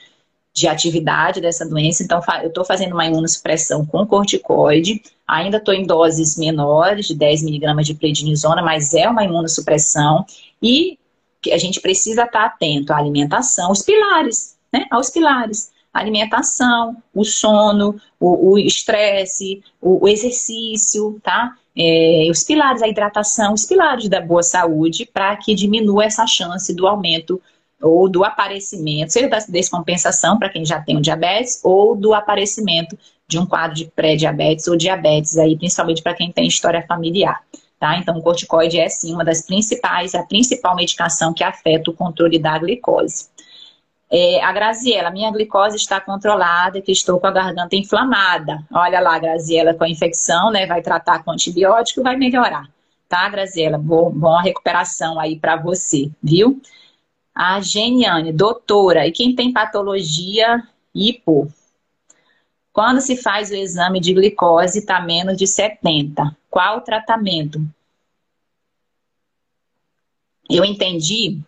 de atividade dessa doença, então eu estou fazendo uma imunossupressão com corticoide, ainda estou em doses menores de 10 miligramas de prednisona, mas é uma imunossupressão e que a gente precisa estar atento à alimentação, os pilares, né? Aos pilares. A alimentação, o sono, o estresse, o, o, exercício, tá? É, os pilares, a hidratação, os pilares da boa saúde para que diminua essa chance do aumento ou do aparecimento, seja da descompensação para quem já tem o diabetes ou do aparecimento de um quadro de pré-diabetes ou diabetes aí, principalmente para quem tem história familiar. Tá? Então, o corticoide é sim uma das principais, a principal medicação que afeta o controle da glicose. É, a Graziela, minha glicose está controlada, que estou com a garganta inflamada. Olha lá, Graziela, com a infecção, né? Vai tratar com antibiótico, vai melhorar. Tá, Graziela? Bom, boa recuperação aí para você, viu? A Geniane, doutora, e quem tem patologia hipo? Quando se faz o exame de glicose, está menos de 70. Qual o tratamento? Eu entendi,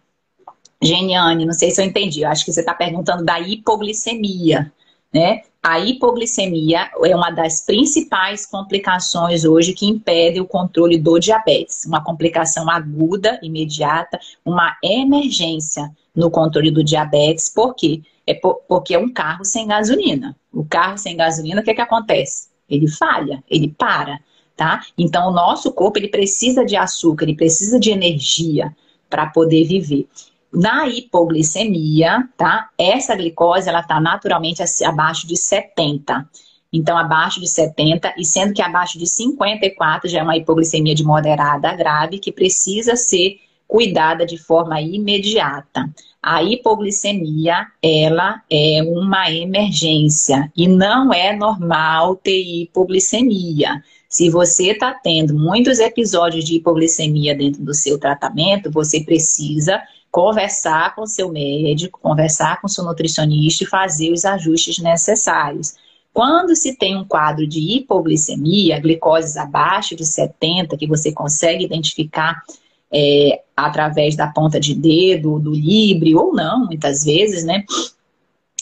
Geniane, não sei se eu entendi, eu acho que você está perguntando da hipoglicemia, né? A hipoglicemia é uma das principais complicações hoje que impede o controle do diabetes. Uma complicação aguda, imediata, uma emergência no controle do diabetes. Por quê? É porque é um carro sem gasolina. O carro sem gasolina, o que, é que acontece? Ele falha, ele para tá? Então o nosso corpo ele precisa de açúcar, ele precisa de energia para poder viver. Na hipoglicemia, tá? Essa glicose ela está naturalmente abaixo de 70. Então, abaixo de 70, e sendo que abaixo de 54 já é uma hipoglicemia de moderada grave, que precisa ser cuidada de forma imediata. A hipoglicemia, ela é uma emergência e não é normal ter hipoglicemia. Se você está tendo muitos episódios de hipoglicemia dentro do seu tratamento, você precisa conversar com seu médico, conversar com seu nutricionista e fazer os ajustes necessários. Quando se tem um quadro de hipoglicemia, glicoses abaixo de 70, que você consegue identificar é, através da ponta de dedo, do libre ou não, muitas vezes, né?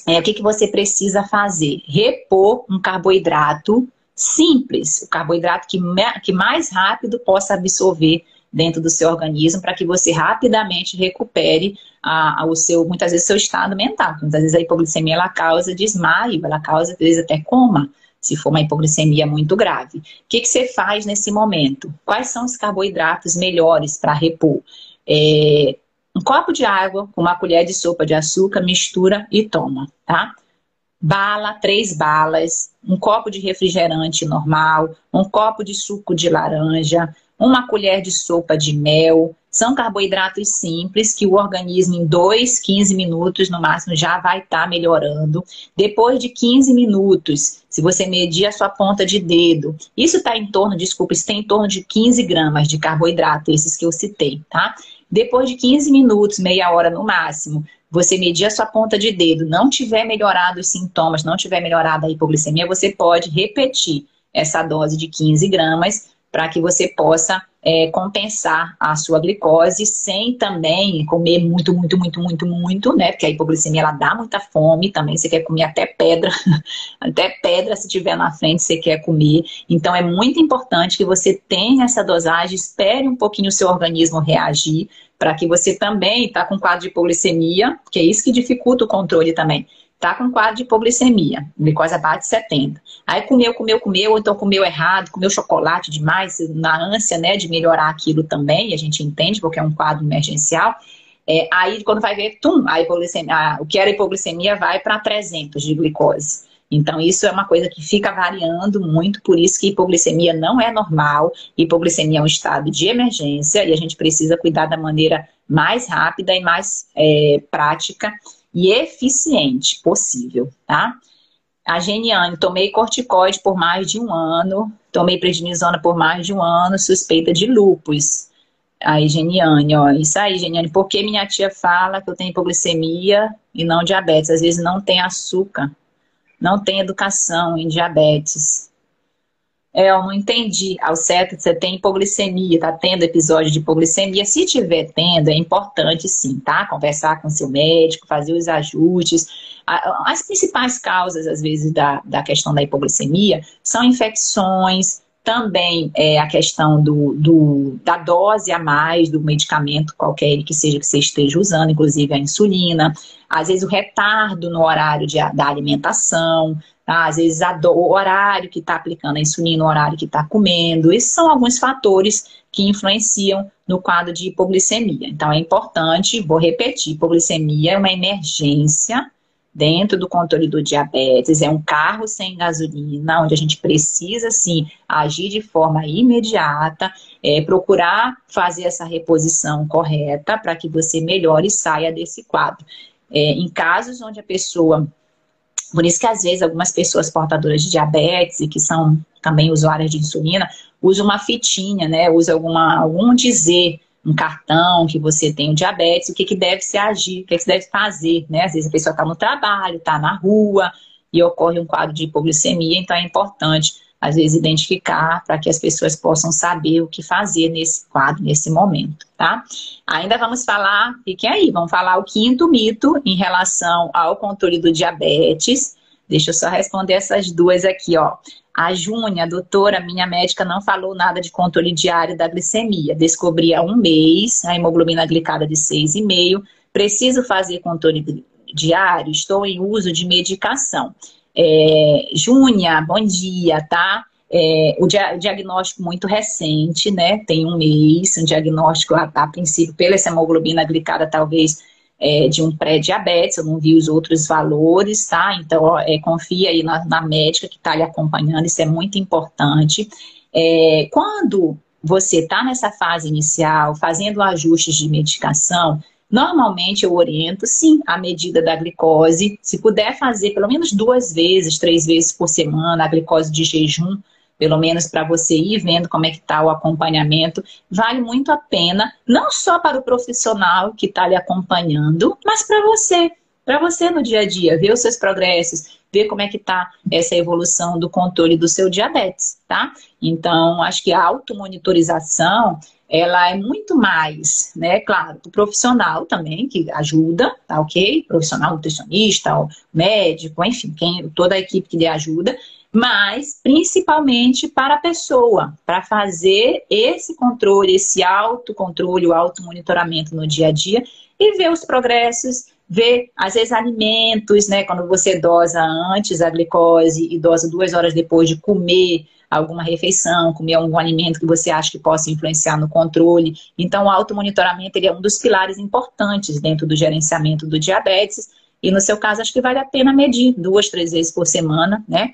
É, o que, que você precisa fazer? Repor um carboidrato simples, o carboidrato que, que mais rápido possa absorver dentro do seu organismo para que você rapidamente recupere a, a, o seu, muitas vezes, seu estado mental. Muitas vezes a hipoglicemia ela causa desmaio, ela causa, às vezes, até coma, se for uma hipoglicemia muito grave. O que, que você faz nesse momento? Quais são os carboidratos melhores para repor? É, um copo de água com uma colher de sopa de açúcar, mistura e toma, tá? bala, três balas, um copo de refrigerante normal, um copo de suco de laranja, uma colher de sopa de mel. São carboidratos simples que o organismo em 2, 15 minutos no máximo já vai estar tá melhorando. Depois de 15 minutos, se você medir a sua ponta de dedo, isso está em torno, desculpa, isso tem em torno de 15 gramas de carboidrato, esses que eu citei, tá? Depois de 15 minutos, meia hora no máximo, você medir a sua ponta de dedo, não tiver melhorado os sintomas, não tiver melhorado a hipoglicemia, você pode repetir essa dose de 15 gramas para que você possa é, compensar a sua glicose sem também comer muito, muito, muito, muito, muito, né? Porque a hipoglicemia ela dá muita fome também, você quer comer até pedra, *laughs* até pedra se tiver na frente você quer comer. Então é muito importante que você tenha essa dosagem, espere um pouquinho o seu organismo reagir, para que você também está com quadro de hipoglicemia, que é isso que dificulta o controle também. Está com quadro de hipoglicemia, glicose abaixo de 70. Aí comeu, comeu, comeu, então comeu errado, comeu chocolate demais, na ânsia né, de melhorar aquilo também, a gente entende, porque é um quadro emergencial. É, aí, quando vai ver, tum, a hipoglicemia, a, o que era hipoglicemia vai para 300 de glicose. Então, isso é uma coisa que fica variando muito, por isso que hipoglicemia não é normal. Hipoglicemia é um estado de emergência e a gente precisa cuidar da maneira mais rápida e mais é, prática e eficiente possível, tá? A Geniane, tomei corticoide por mais de um ano, tomei prednisona por mais de um ano, suspeita de lúpus. Aí, Geniane, ó, isso aí, Geniane, porque minha tia fala que eu tenho hipoglicemia e não diabetes? Às vezes não tem açúcar, não tem educação em diabetes. É, eu não entendi ao certo que você tem hipoglicemia, tá tendo episódio de hipoglicemia. Se tiver tendo, é importante sim, tá? Conversar com seu médico, fazer os ajustes. As principais causas, às vezes, da, da questão da hipoglicemia são infecções, também é, a questão do, do, da dose a mais do medicamento, qualquer que seja que você esteja usando, inclusive a insulina, às vezes o retardo no horário de, da alimentação, tá? às vezes do, o horário que está aplicando a insulina, o horário que está comendo, esses são alguns fatores que influenciam no quadro de hipoglicemia. Então é importante, vou repetir, hipoglicemia é uma emergência dentro do controle do diabetes, é um carro sem gasolina, onde a gente precisa, sim, agir de forma imediata, é, procurar fazer essa reposição correta para que você melhore e saia desse quadro. É, em casos onde a pessoa. Por isso que às vezes algumas pessoas portadoras de diabetes e que são também usuárias de insulina usam uma fitinha, né? Usa alguma, algum dizer um cartão que você tem o diabetes, o que, que deve se agir, o que, que se deve fazer, né? Às vezes a pessoa está no trabalho, está na rua e ocorre um quadro de hipoglicemia, então é importante, às vezes, identificar para que as pessoas possam saber o que fazer nesse quadro, nesse momento, tá? Ainda vamos falar, fiquem aí, vamos falar o quinto mito em relação ao controle do diabetes. Deixa eu só responder essas duas aqui, ó. A Júnia, doutora, minha médica, não falou nada de controle diário da glicemia. Descobri há um mês a hemoglobina glicada de 6,5. Preciso fazer controle diário? Estou em uso de medicação. É, Júnia, bom dia, tá? É, o, dia, diagnóstico muito recente, né? Tem um mês, um diagnóstico a, a princípio pela hemoglobina glicada talvez é, de um pré-diabetes, eu não vi os outros valores, tá? Então, ó, é, confia aí na, na médica que está lhe acompanhando, isso é muito importante. É, quando você está nessa fase inicial, fazendo ajustes de medicação, normalmente eu oriento, sim, a medida da glicose. Se puder fazer pelo menos duas vezes, três vezes por semana, a glicose de jejum, pelo menos para você ir vendo como é que está o acompanhamento, vale muito a pena, não só para o profissional que está lhe acompanhando, mas para você, para você no dia a dia, ver os seus progressos, ver como é que está essa evolução do controle do seu diabetes, tá? Então, acho que a automonitorização, ela é muito mais, né, claro, o profissional também, que ajuda, tá ok? Profissional nutricionista, médico, enfim, quem, toda a equipe que lhe ajuda, mas principalmente para a pessoa, para fazer esse controle, esse autocontrole, o automonitoramento no dia a dia e ver os progressos, ver, às vezes, alimentos, né? Quando você dosa antes a glicose e dosa duas horas depois de comer alguma refeição, comer algum alimento que você acha que possa influenciar no controle. Então, o automonitoramento ele é um dos pilares importantes dentro do gerenciamento do diabetes. E no seu caso, acho que vale a pena medir duas, três vezes por semana, né?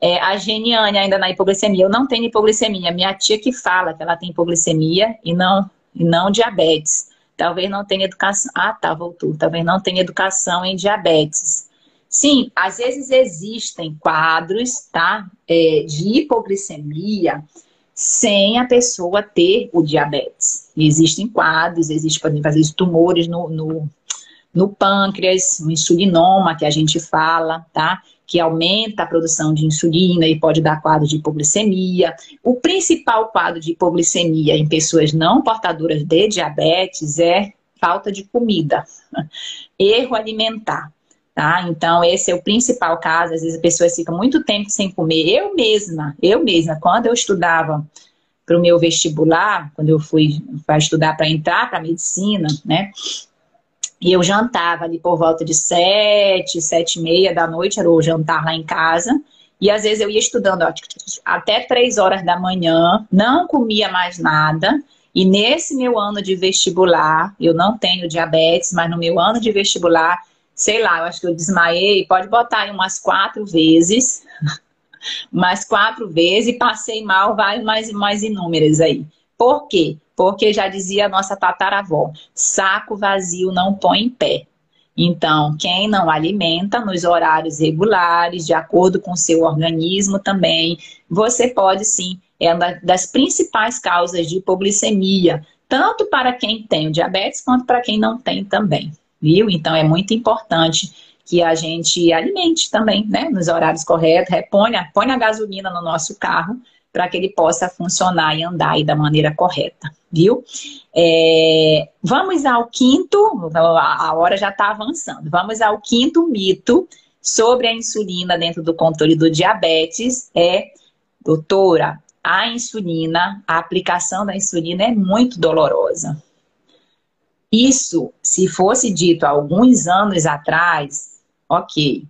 É, a Geniane ainda na hipoglicemia. Eu não tenho hipoglicemia. Minha tia que fala que ela tem hipoglicemia e não, e não diabetes. Talvez não tenha educação. Ah, tá, voltou. Talvez não tenha educação em diabetes. Sim, às vezes existem quadros, tá? É, de hipoglicemia sem a pessoa ter o diabetes. Existem quadros, existem, por às vezes tumores no, no, no pâncreas, um insulinoma que a gente fala, tá? que aumenta a produção de insulina e pode dar quadro de hipoglicemia. O principal quadro de hipoglicemia em pessoas não portadoras de diabetes é falta de comida, *laughs* erro alimentar. Tá? Então, esse é o principal caso. Às vezes a pessoa fica muito tempo sem comer. Eu mesma, eu mesma, quando eu estudava para o meu vestibular, quando eu fui para estudar para entrar para medicina, né? E eu jantava ali por volta de sete, sete e meia da noite, era o jantar lá em casa. E às vezes eu ia estudando ó, até três horas da manhã, não comia mais nada. E nesse meu ano de vestibular, eu não tenho diabetes, mas no meu ano de vestibular, sei lá, eu acho que eu desmaiei, pode botar aí umas quatro vezes, *laughs* mais quatro vezes, e passei mal, vai mais, mais inúmeras aí. Por quê? Porque já dizia a nossa tataravó: saco vazio não põe em pé. Então, quem não alimenta nos horários regulares, de acordo com o seu organismo também, você pode sim, é uma das principais causas de hipoglicemia, tanto para quem tem o diabetes quanto para quem não tem também, viu? Então é muito importante que a gente alimente também, né? Nos horários corretos, reponha, põe a gasolina no nosso carro para que ele possa funcionar e andar da maneira correta, viu? É, vamos ao quinto, a hora já está avançando. Vamos ao quinto mito sobre a insulina dentro do controle do diabetes. É, doutora, a insulina, a aplicação da insulina é muito dolorosa. Isso, se fosse dito alguns anos atrás, ok.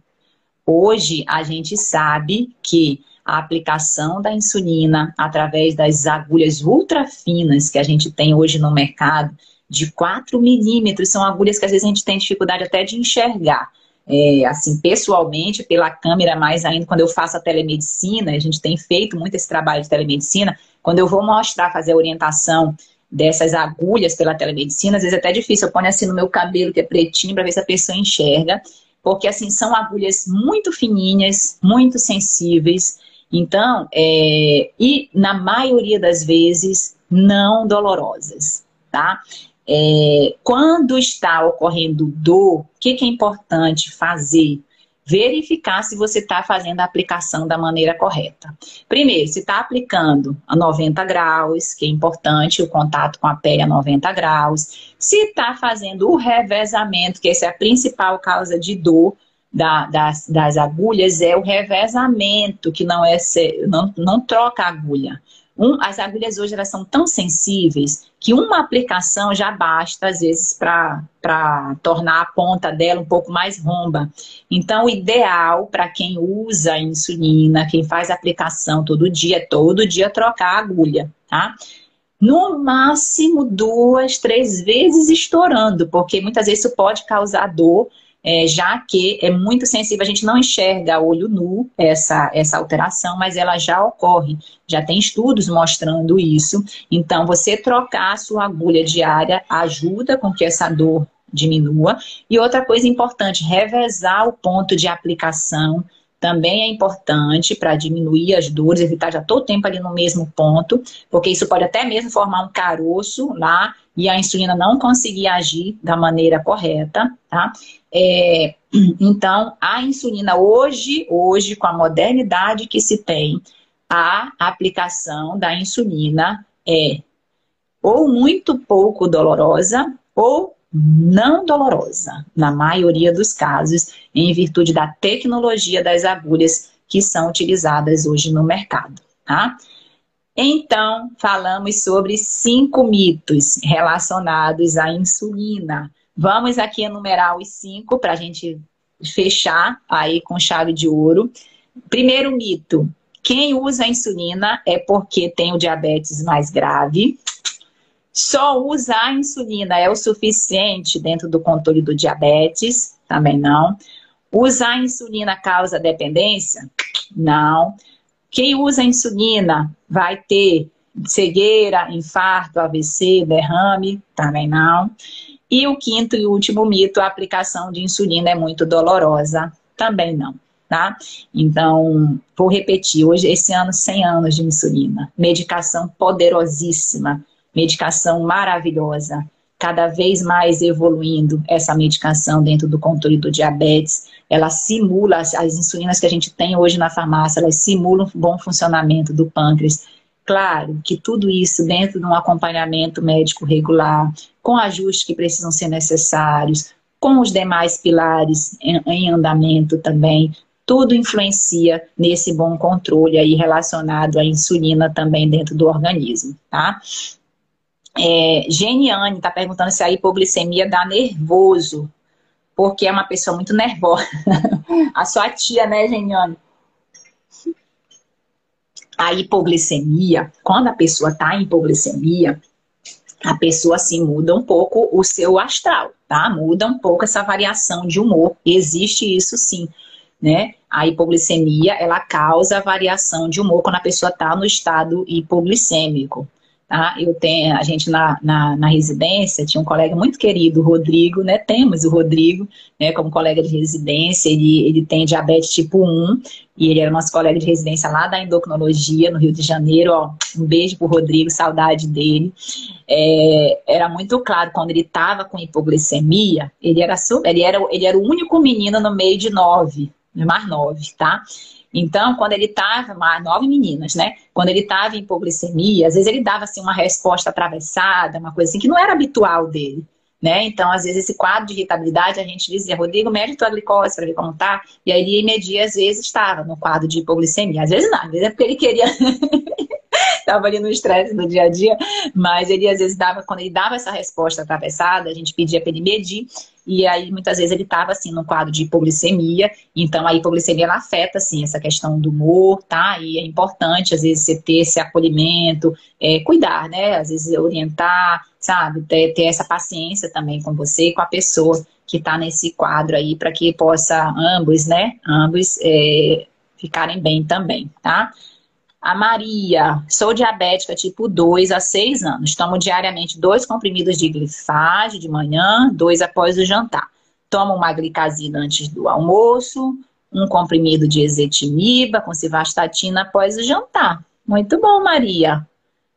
Hoje a gente sabe que a aplicação da insulina através das agulhas ultra finas que a gente tem hoje no mercado, de 4 milímetros, são agulhas que às vezes a gente tem dificuldade até de enxergar. É, assim, pessoalmente, pela câmera, mais ainda quando eu faço a telemedicina, a gente tem feito muito esse trabalho de telemedicina, quando eu vou mostrar, fazer a orientação dessas agulhas pela telemedicina, às vezes é até difícil, eu ponho assim no meu cabelo, que é pretinho, para ver se a pessoa enxerga, porque assim, são agulhas muito fininhas, muito sensíveis, então, é, e na maioria das vezes, não dolorosas, tá? É, quando está ocorrendo dor, o que, que é importante fazer? Verificar se você está fazendo a aplicação da maneira correta. Primeiro, se está aplicando a 90 graus, que é importante o contato com a pele a 90 graus. Se está fazendo o revezamento, que essa é a principal causa de dor, da, das, das agulhas é o revezamento, que não é ser, não, não troca a agulha. Um, as agulhas hoje elas são tão sensíveis que uma aplicação já basta, às vezes, para tornar a ponta dela um pouco mais romba. Então, o ideal para quem usa insulina, quem faz aplicação todo dia, todo dia trocar a agulha, tá? No máximo duas, três vezes estourando, porque muitas vezes isso pode causar dor é, já que é muito sensível, a gente não enxerga a olho nu essa, essa alteração, mas ela já ocorre. Já tem estudos mostrando isso. Então, você trocar a sua agulha diária ajuda com que essa dor diminua. E outra coisa importante, revezar o ponto de aplicação também é importante para diminuir as dores, evitar já todo o tempo ali no mesmo ponto, porque isso pode até mesmo formar um caroço lá e a insulina não conseguir agir da maneira correta, tá? É, *clears throat* então, a insulina hoje, hoje, com a modernidade que se tem, a aplicação da insulina é ou muito pouco dolorosa ou não dolorosa, na maioria dos casos, em virtude da tecnologia das agulhas que são utilizadas hoje no mercado, tá? Então, falamos sobre cinco mitos relacionados à insulina. Vamos aqui enumerar os cinco para a gente fechar aí com chave de ouro. Primeiro mito: quem usa insulina é porque tem o diabetes mais grave. Só usar a insulina é o suficiente dentro do controle do diabetes? Também não. Usar a insulina causa dependência? Não. Quem usa insulina vai ter cegueira, infarto, AVC, derrame? Também não. E o quinto e último mito, a aplicação de insulina é muito dolorosa? Também não. Tá? Então, vou repetir, hoje, esse ano, 100 anos de insulina. Medicação poderosíssima, medicação maravilhosa, cada vez mais evoluindo essa medicação dentro do controle do diabetes, ela simula, as, as insulinas que a gente tem hoje na farmácia, elas simulam o bom funcionamento do pâncreas. Claro que tudo isso dentro de um acompanhamento médico regular, com ajustes que precisam ser necessários, com os demais pilares em, em andamento também, tudo influencia nesse bom controle aí relacionado à insulina também dentro do organismo, tá? É, Geniane está perguntando se a hipoglicemia dá nervoso porque é uma pessoa muito nervosa. *laughs* a sua tia, né, Geniane? A hipoglicemia, quando a pessoa está em hipoglicemia, a pessoa assim muda um pouco o seu astral, tá? Muda um pouco essa variação de humor. Existe isso sim, né? A hipoglicemia, ela causa variação de humor quando a pessoa está no estado hipoglicêmico. Tá? Eu tenho, a gente na, na, na, residência tinha um colega muito querido, o Rodrigo, né? Temos o Rodrigo, né, como colega de residência, ele, ele tem diabetes tipo 1, e ele era nosso colega de residência lá da endocrinologia, no Rio de Janeiro, ó, um beijo pro Rodrigo, saudade dele. É, era muito claro, quando ele estava com hipoglicemia, ele era, ele, era, ele era o único menino no meio de nove, mais nove, tá? Então, quando ele estava, nove meninas, né? Quando ele estava em hipoglicemia, às vezes ele dava assim uma resposta atravessada, uma coisa assim que não era habitual dele. Né? Então, às vezes, esse quadro de irritabilidade, a gente dizia, Rodrigo, mede tua glicose para ver como tá. E aí ele media, às vezes, estava no quadro de hipoglicemia. Às vezes não, às vezes é porque ele queria. *laughs* Estava ali no estresse do dia a dia, mas ele às vezes dava, quando ele dava essa resposta atravessada, a gente pedia para ele medir e aí muitas vezes ele estava assim no quadro de hipoglicemia, então a hipoglicemia ela afeta assim essa questão do humor, tá? E é importante às vezes você ter esse acolhimento, é, cuidar, né? Às vezes orientar, sabe? Ter, ter essa paciência também com você com a pessoa que está nesse quadro aí para que possa ambos, né? Ambos é, ficarem bem também, tá? A Maria, sou diabética tipo 2 há 6 anos. Tomo diariamente dois comprimidos de glifage de manhã, dois após o jantar. Tomo uma glicazina antes do almoço, um comprimido de ezetimiba com civastatina após o jantar. Muito bom, Maria.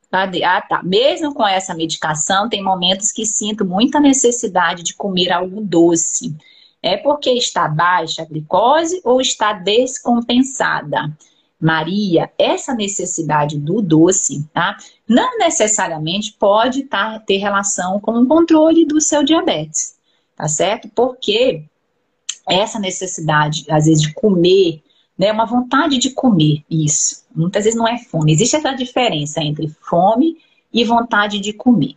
Ah, tá. Mesmo com essa medicação, tem momentos que sinto muita necessidade de comer algo doce. É porque está baixa a glicose ou está descompensada? Maria, essa necessidade do doce, tá? Não necessariamente pode tá, ter relação com o controle do seu diabetes, tá certo? Porque essa necessidade, às vezes, de comer, né? Uma vontade de comer, isso. Muitas vezes não é fome. Existe essa diferença entre fome e vontade de comer.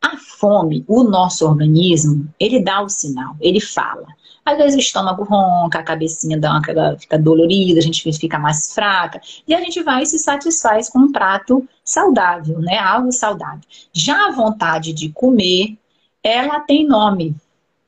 A fome, o nosso organismo, ele dá o sinal, ele fala. Às vezes o estômago ronca, a cabecinha dá uma, fica dolorida, a gente fica mais fraca. E a gente vai e se satisfaz com um prato saudável, né? Algo saudável. Já a vontade de comer, ela tem nome.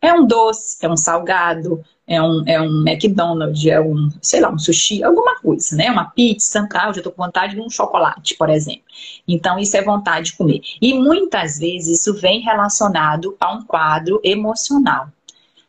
É um doce, é um salgado, é um, é um McDonald's, é um, sei lá, um sushi, alguma coisa, né? Uma pizza, tá? Hoje eu tô com vontade de um chocolate, por exemplo. Então, isso é vontade de comer. E muitas vezes isso vem relacionado a um quadro emocional.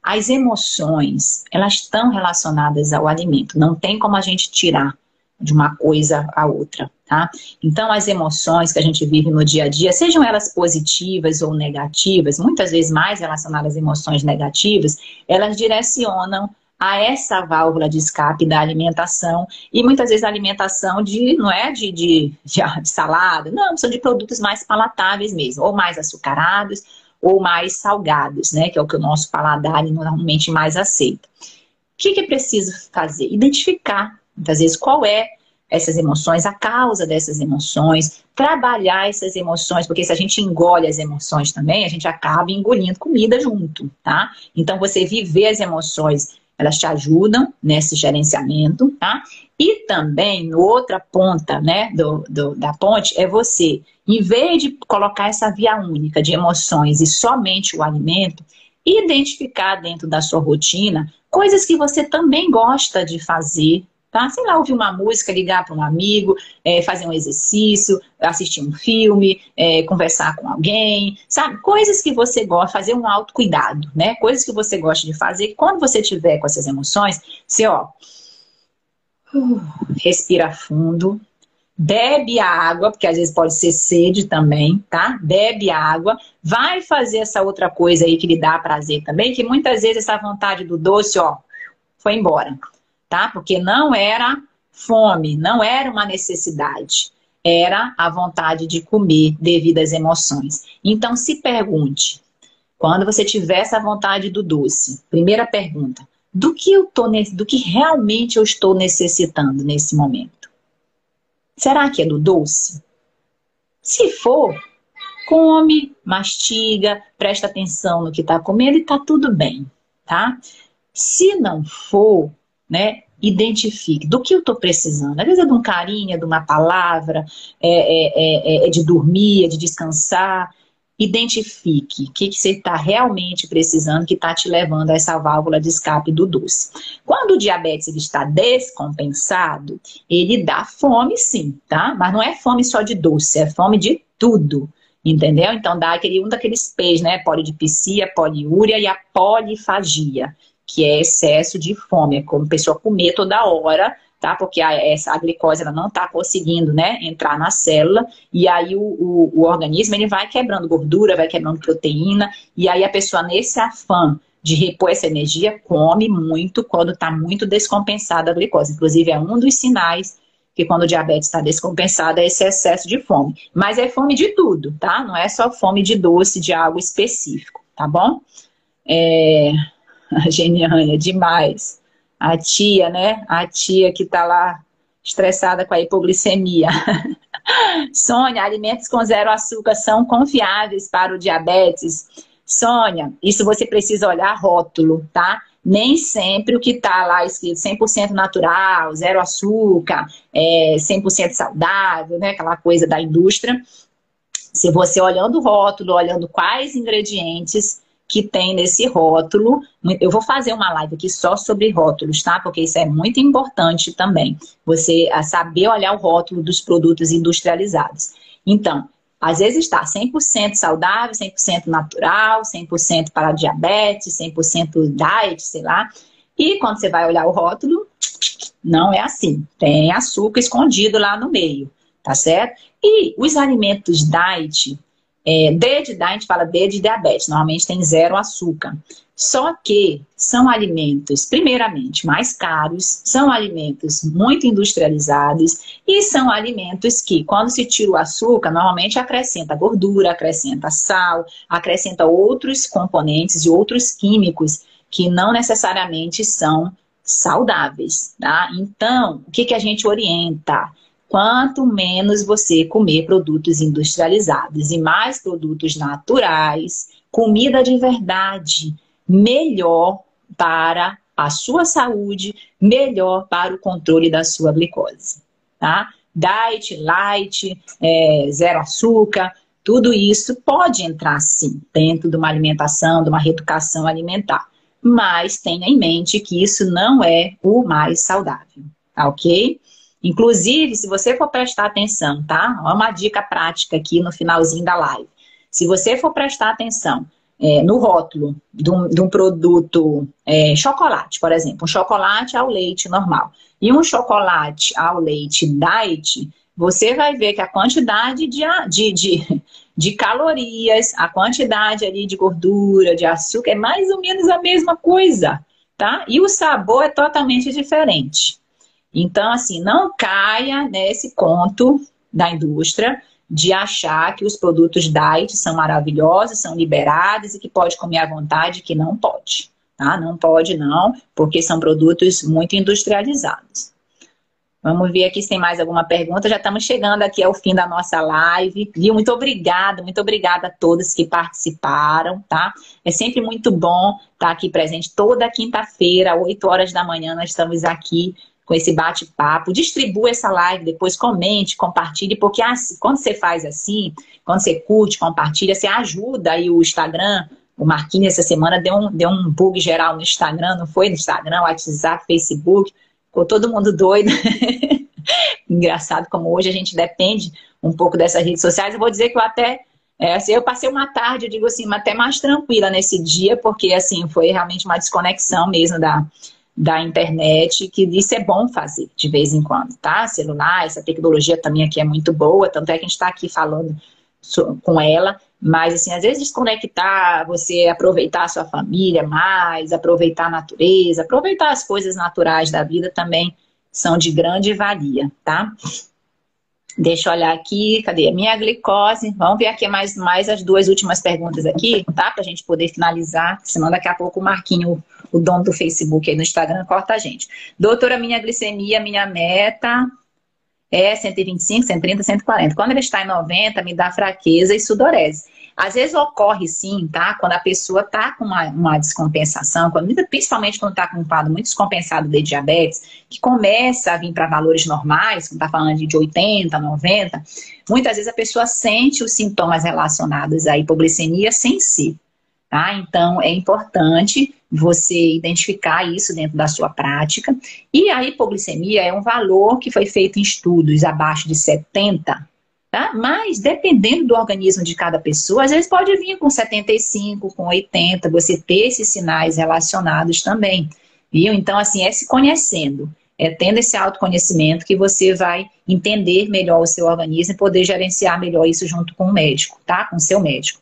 As emoções, elas estão relacionadas ao alimento. Não tem como a gente tirar de uma coisa a outra, tá? Então, as emoções que a gente vive no dia a dia, sejam elas positivas ou negativas, muitas vezes mais relacionadas às emoções negativas, elas direcionam a essa válvula de escape da alimentação e muitas vezes a alimentação de não é de, de, de, *laughs* de salada, não, são de produtos mais palatáveis mesmo, ou mais açucarados, ou mais salgados, né? Que é o que o nosso paladar normalmente mais aceita. O que, que é preciso fazer? Identificar, muitas vezes, qual é essas emoções, a causa dessas emoções, trabalhar essas emoções, porque se a gente engole as emoções também, a gente acaba engolindo comida junto, tá? Então, você viver as emoções, elas te ajudam nesse gerenciamento, tá? E também, outra ponta, né, do, do, da ponte, é você em vez de colocar essa via única de emoções e somente o alimento, identificar dentro da sua rotina coisas que você também gosta de fazer, tá? Sei lá, ouvir uma música, ligar para um amigo, é, fazer um exercício, assistir um filme, é, conversar com alguém, sabe? Coisas que você gosta, fazer um autocuidado, né? Coisas que você gosta de fazer. Quando você tiver com essas emoções, você, ó, uh, respira fundo, bebe a água, porque às vezes pode ser sede também, tá? Bebe água, vai fazer essa outra coisa aí que lhe dá prazer também, que muitas vezes essa vontade do doce, ó, foi embora, tá? Porque não era fome, não era uma necessidade, era a vontade de comer devido às emoções. Então se pergunte, quando você tiver essa vontade do doce, primeira pergunta, do que eu tô do que realmente eu estou necessitando nesse momento? Será que é do doce? Se for, come, mastiga, presta atenção no que está comendo e está tudo bem, tá? Se não for, né, identifique do que eu estou precisando. Às vezes é de um carinho, é de uma palavra, é, é, é, é de dormir, é de descansar identifique o que, que você está realmente precisando que está te levando a essa válvula de escape do doce. Quando o diabetes ele está descompensado, ele dá fome sim, tá? Mas não é fome só de doce, é fome de tudo. Entendeu? Então dá aquele, um daqueles P's, né? Polidipsia, poliúria e a polifagia, que é excesso de fome. É como a pessoa comer toda hora, tá? Porque a, essa, a glicose ela não está conseguindo, né, entrar na célula, e aí o, o, o, organismo ele vai quebrando gordura, vai quebrando proteína, e aí a pessoa, nesse afã de repor essa energia, come muito quando está muito descompensada a glicose. Inclusive, é um dos sinais que quando o diabetes está descompensado é esse excesso de fome. Mas é fome de tudo, tá? Não é só fome de doce, de algo específico, tá bom? É... *laughs* A Geniane, é demais. A tia, né? A tia que tá lá estressada com a hipoglicemia. *laughs* Sônia, alimentos com zero açúcar são confiáveis para o diabetes? Sônia, isso você precisa olhar rótulo, tá? nem sempre o que está lá escrito 100% natural, zero açúcar, é, 100% saudável, né? Aquela coisa da indústria. Se você olhando o rótulo, olhando quais ingredientes que tem nesse rótulo, eu vou fazer uma live aqui só sobre rótulos, tá? Porque isso é muito importante também. Você saber olhar o rótulo dos produtos industrializados. Então, às vezes está 100% saudável, 100% natural, 100% para diabetes, 100% diet, sei lá. E quando você vai olhar o rótulo, não é assim. Tem açúcar escondido lá no meio, tá certo? E os alimentos diet, é, D de fala D de diabetes, normalmente tem zero açúcar. Só que são alimentos, primeiramente, mais caros, são alimentos muito industrializados e são alimentos que, quando se tira o açúcar, normalmente acrescenta gordura, acrescenta sal, acrescenta outros componentes e outros químicos que não necessariamente são saudáveis, tá? Então, o que, que a gente orienta? Quanto menos você comer produtos industrializados e mais produtos naturais, comida de verdade, melhor para a sua saúde, melhor para o controle da sua glicose, tá? Diet, light, é, zero açúcar, tudo isso pode entrar sim dentro de uma alimentação, de uma reeducação alimentar. Mas tenha em mente que isso não é o mais saudável, tá ok? Inclusive, se você for prestar atenção, tá? Uma dica prática aqui no finalzinho da live. Se você for prestar atenção é, no rótulo de um, de um produto é, chocolate, por exemplo, um chocolate ao leite normal e um chocolate ao leite diet, você vai ver que a quantidade de, de, de, de calorias, a quantidade ali de gordura, de açúcar é mais ou menos a mesma coisa, tá? E o sabor é totalmente diferente. Então, assim, não caia nesse conto da indústria de achar que os produtos diet são maravilhosos, são liberados e que pode comer à vontade, que não pode. Tá? Não pode não, porque são produtos muito industrializados. Vamos ver aqui se tem mais alguma pergunta. Já estamos chegando aqui ao fim da nossa live. Viu? Muito obrigada, muito obrigada a todos que participaram, tá? É sempre muito bom estar aqui presente toda quinta-feira, 8 horas da manhã, nós estamos aqui com esse bate-papo. Distribua essa live, depois comente, compartilhe, porque assim, quando você faz assim, quando você curte, compartilha, você ajuda aí o Instagram. O Marquinhos essa semana deu um, deu um bug geral no Instagram, não foi no Instagram, WhatsApp, Facebook, ficou todo mundo doido. *laughs* Engraçado como hoje a gente depende um pouco dessas redes sociais. Eu vou dizer que eu até é, assim, eu passei uma tarde, eu digo assim, até mais tranquila nesse dia, porque assim, foi realmente uma desconexão mesmo da, da internet, que isso é bom fazer de vez em quando, tá? Celular, essa tecnologia também aqui é muito boa, tanto é que a gente está aqui falando com ela, mas assim, às vezes desconectar, você aproveitar a sua família mais, aproveitar a natureza, aproveitar as coisas naturais da vida também são de grande valia, tá? Deixa eu olhar aqui, cadê a minha glicose? Vamos ver aqui mais, mais as duas últimas perguntas aqui, tá? Pra gente poder finalizar, senão daqui a pouco o Marquinho o dono do Facebook aí no Instagram corta a gente. Doutora, minha glicemia, minha meta é 125, 130, 140. Quando ele está em 90, me dá fraqueza e sudorese. Às vezes ocorre sim, tá? Quando a pessoa tá com uma, uma descompensação, quando, principalmente quando está com um quadro muito descompensado de diabetes, que começa a vir para valores normais, quando está falando de 80, 90, muitas vezes a pessoa sente os sintomas relacionados à hipoglicemia sem si. Tá? Então, é importante você identificar isso dentro da sua prática. E a hipoglicemia é um valor que foi feito em estudos abaixo de 70, tá? Mas dependendo do organismo de cada pessoa, às vezes pode vir com 75, com 80, você ter esses sinais relacionados também, viu? Então, assim, é se conhecendo, é tendo esse autoconhecimento que você vai entender melhor o seu organismo e poder gerenciar melhor isso junto com o médico, tá? Com o seu médico.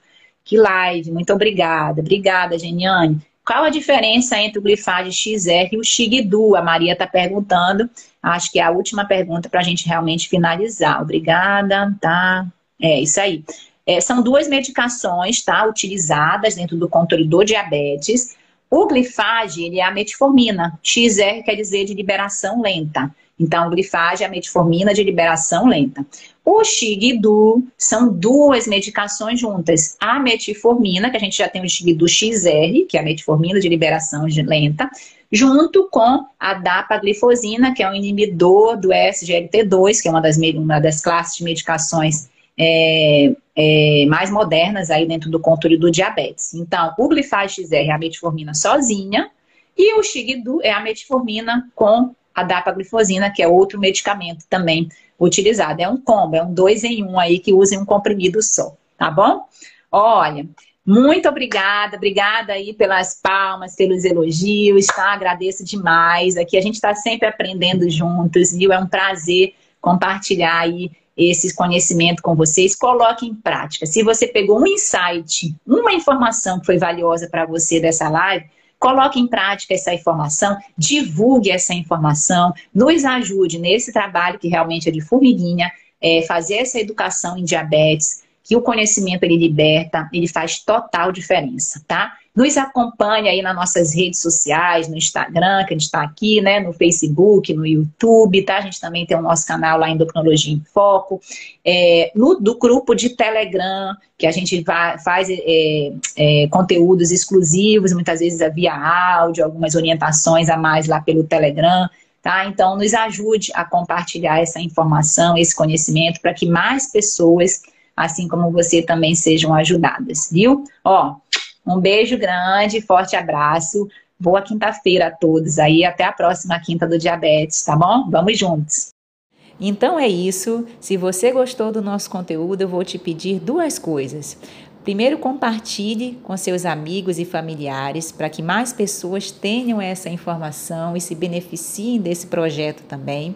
Que live, muito obrigada. Obrigada, Geniane. Qual a diferença entre o glifage XR e o Xigdu? A Maria está perguntando. Acho que é a última pergunta para a gente realmente finalizar. Obrigada, tá? É isso aí. É, são duas medicações, tá? Utilizadas dentro do controle do diabetes. O glifage, ele é a metformina. XR quer dizer de liberação lenta. Então, o glifage é a metformina de liberação lenta. O Xigdu são duas medicações juntas. A metformina, que a gente já tem o Xigdu XR, que é a metformina de liberação lenta, junto com a dapaglifosina, que é um inibidor do SGLT2, que é uma das, uma das classes de medicações é, é, mais modernas aí dentro do controle do diabetes. Então, o glifage XR é a metformina sozinha e o Xigdu é a metformina com a dapaglifosina, que é outro medicamento também utilizado. É um combo, é um dois em um aí que usa em um comprimido só, tá bom? Olha, muito obrigada, obrigada aí pelas palmas, pelos elogios, tá? Agradeço demais. Aqui a gente está sempre aprendendo juntos, viu? É um prazer compartilhar aí esse conhecimento com vocês. Coloque em prática. Se você pegou um insight, uma informação que foi valiosa para você dessa live, Coloque em prática essa informação, divulgue essa informação, nos ajude nesse trabalho que realmente é de formiguinha, é, fazer essa educação em diabetes, que o conhecimento ele liberta, ele faz total diferença, tá? Nos acompanhe aí nas nossas redes sociais, no Instagram, que a gente está aqui, né? No Facebook, no YouTube, tá? A gente também tem o nosso canal lá Endocrinologia em Foco. É, no, do grupo de Telegram, que a gente vai, faz é, é, conteúdos exclusivos, muitas vezes via áudio, algumas orientações a mais lá pelo Telegram. Tá? Então, nos ajude a compartilhar essa informação, esse conhecimento, para que mais pessoas, assim como você, também sejam ajudadas, viu? Ó, um beijo grande, forte abraço. Boa quinta-feira a todos aí. Até a próxima quinta do diabetes, tá bom? Vamos juntos. Então é isso. Se você gostou do nosso conteúdo, eu vou te pedir duas coisas. Primeiro, compartilhe com seus amigos e familiares para que mais pessoas tenham essa informação e se beneficiem desse projeto também.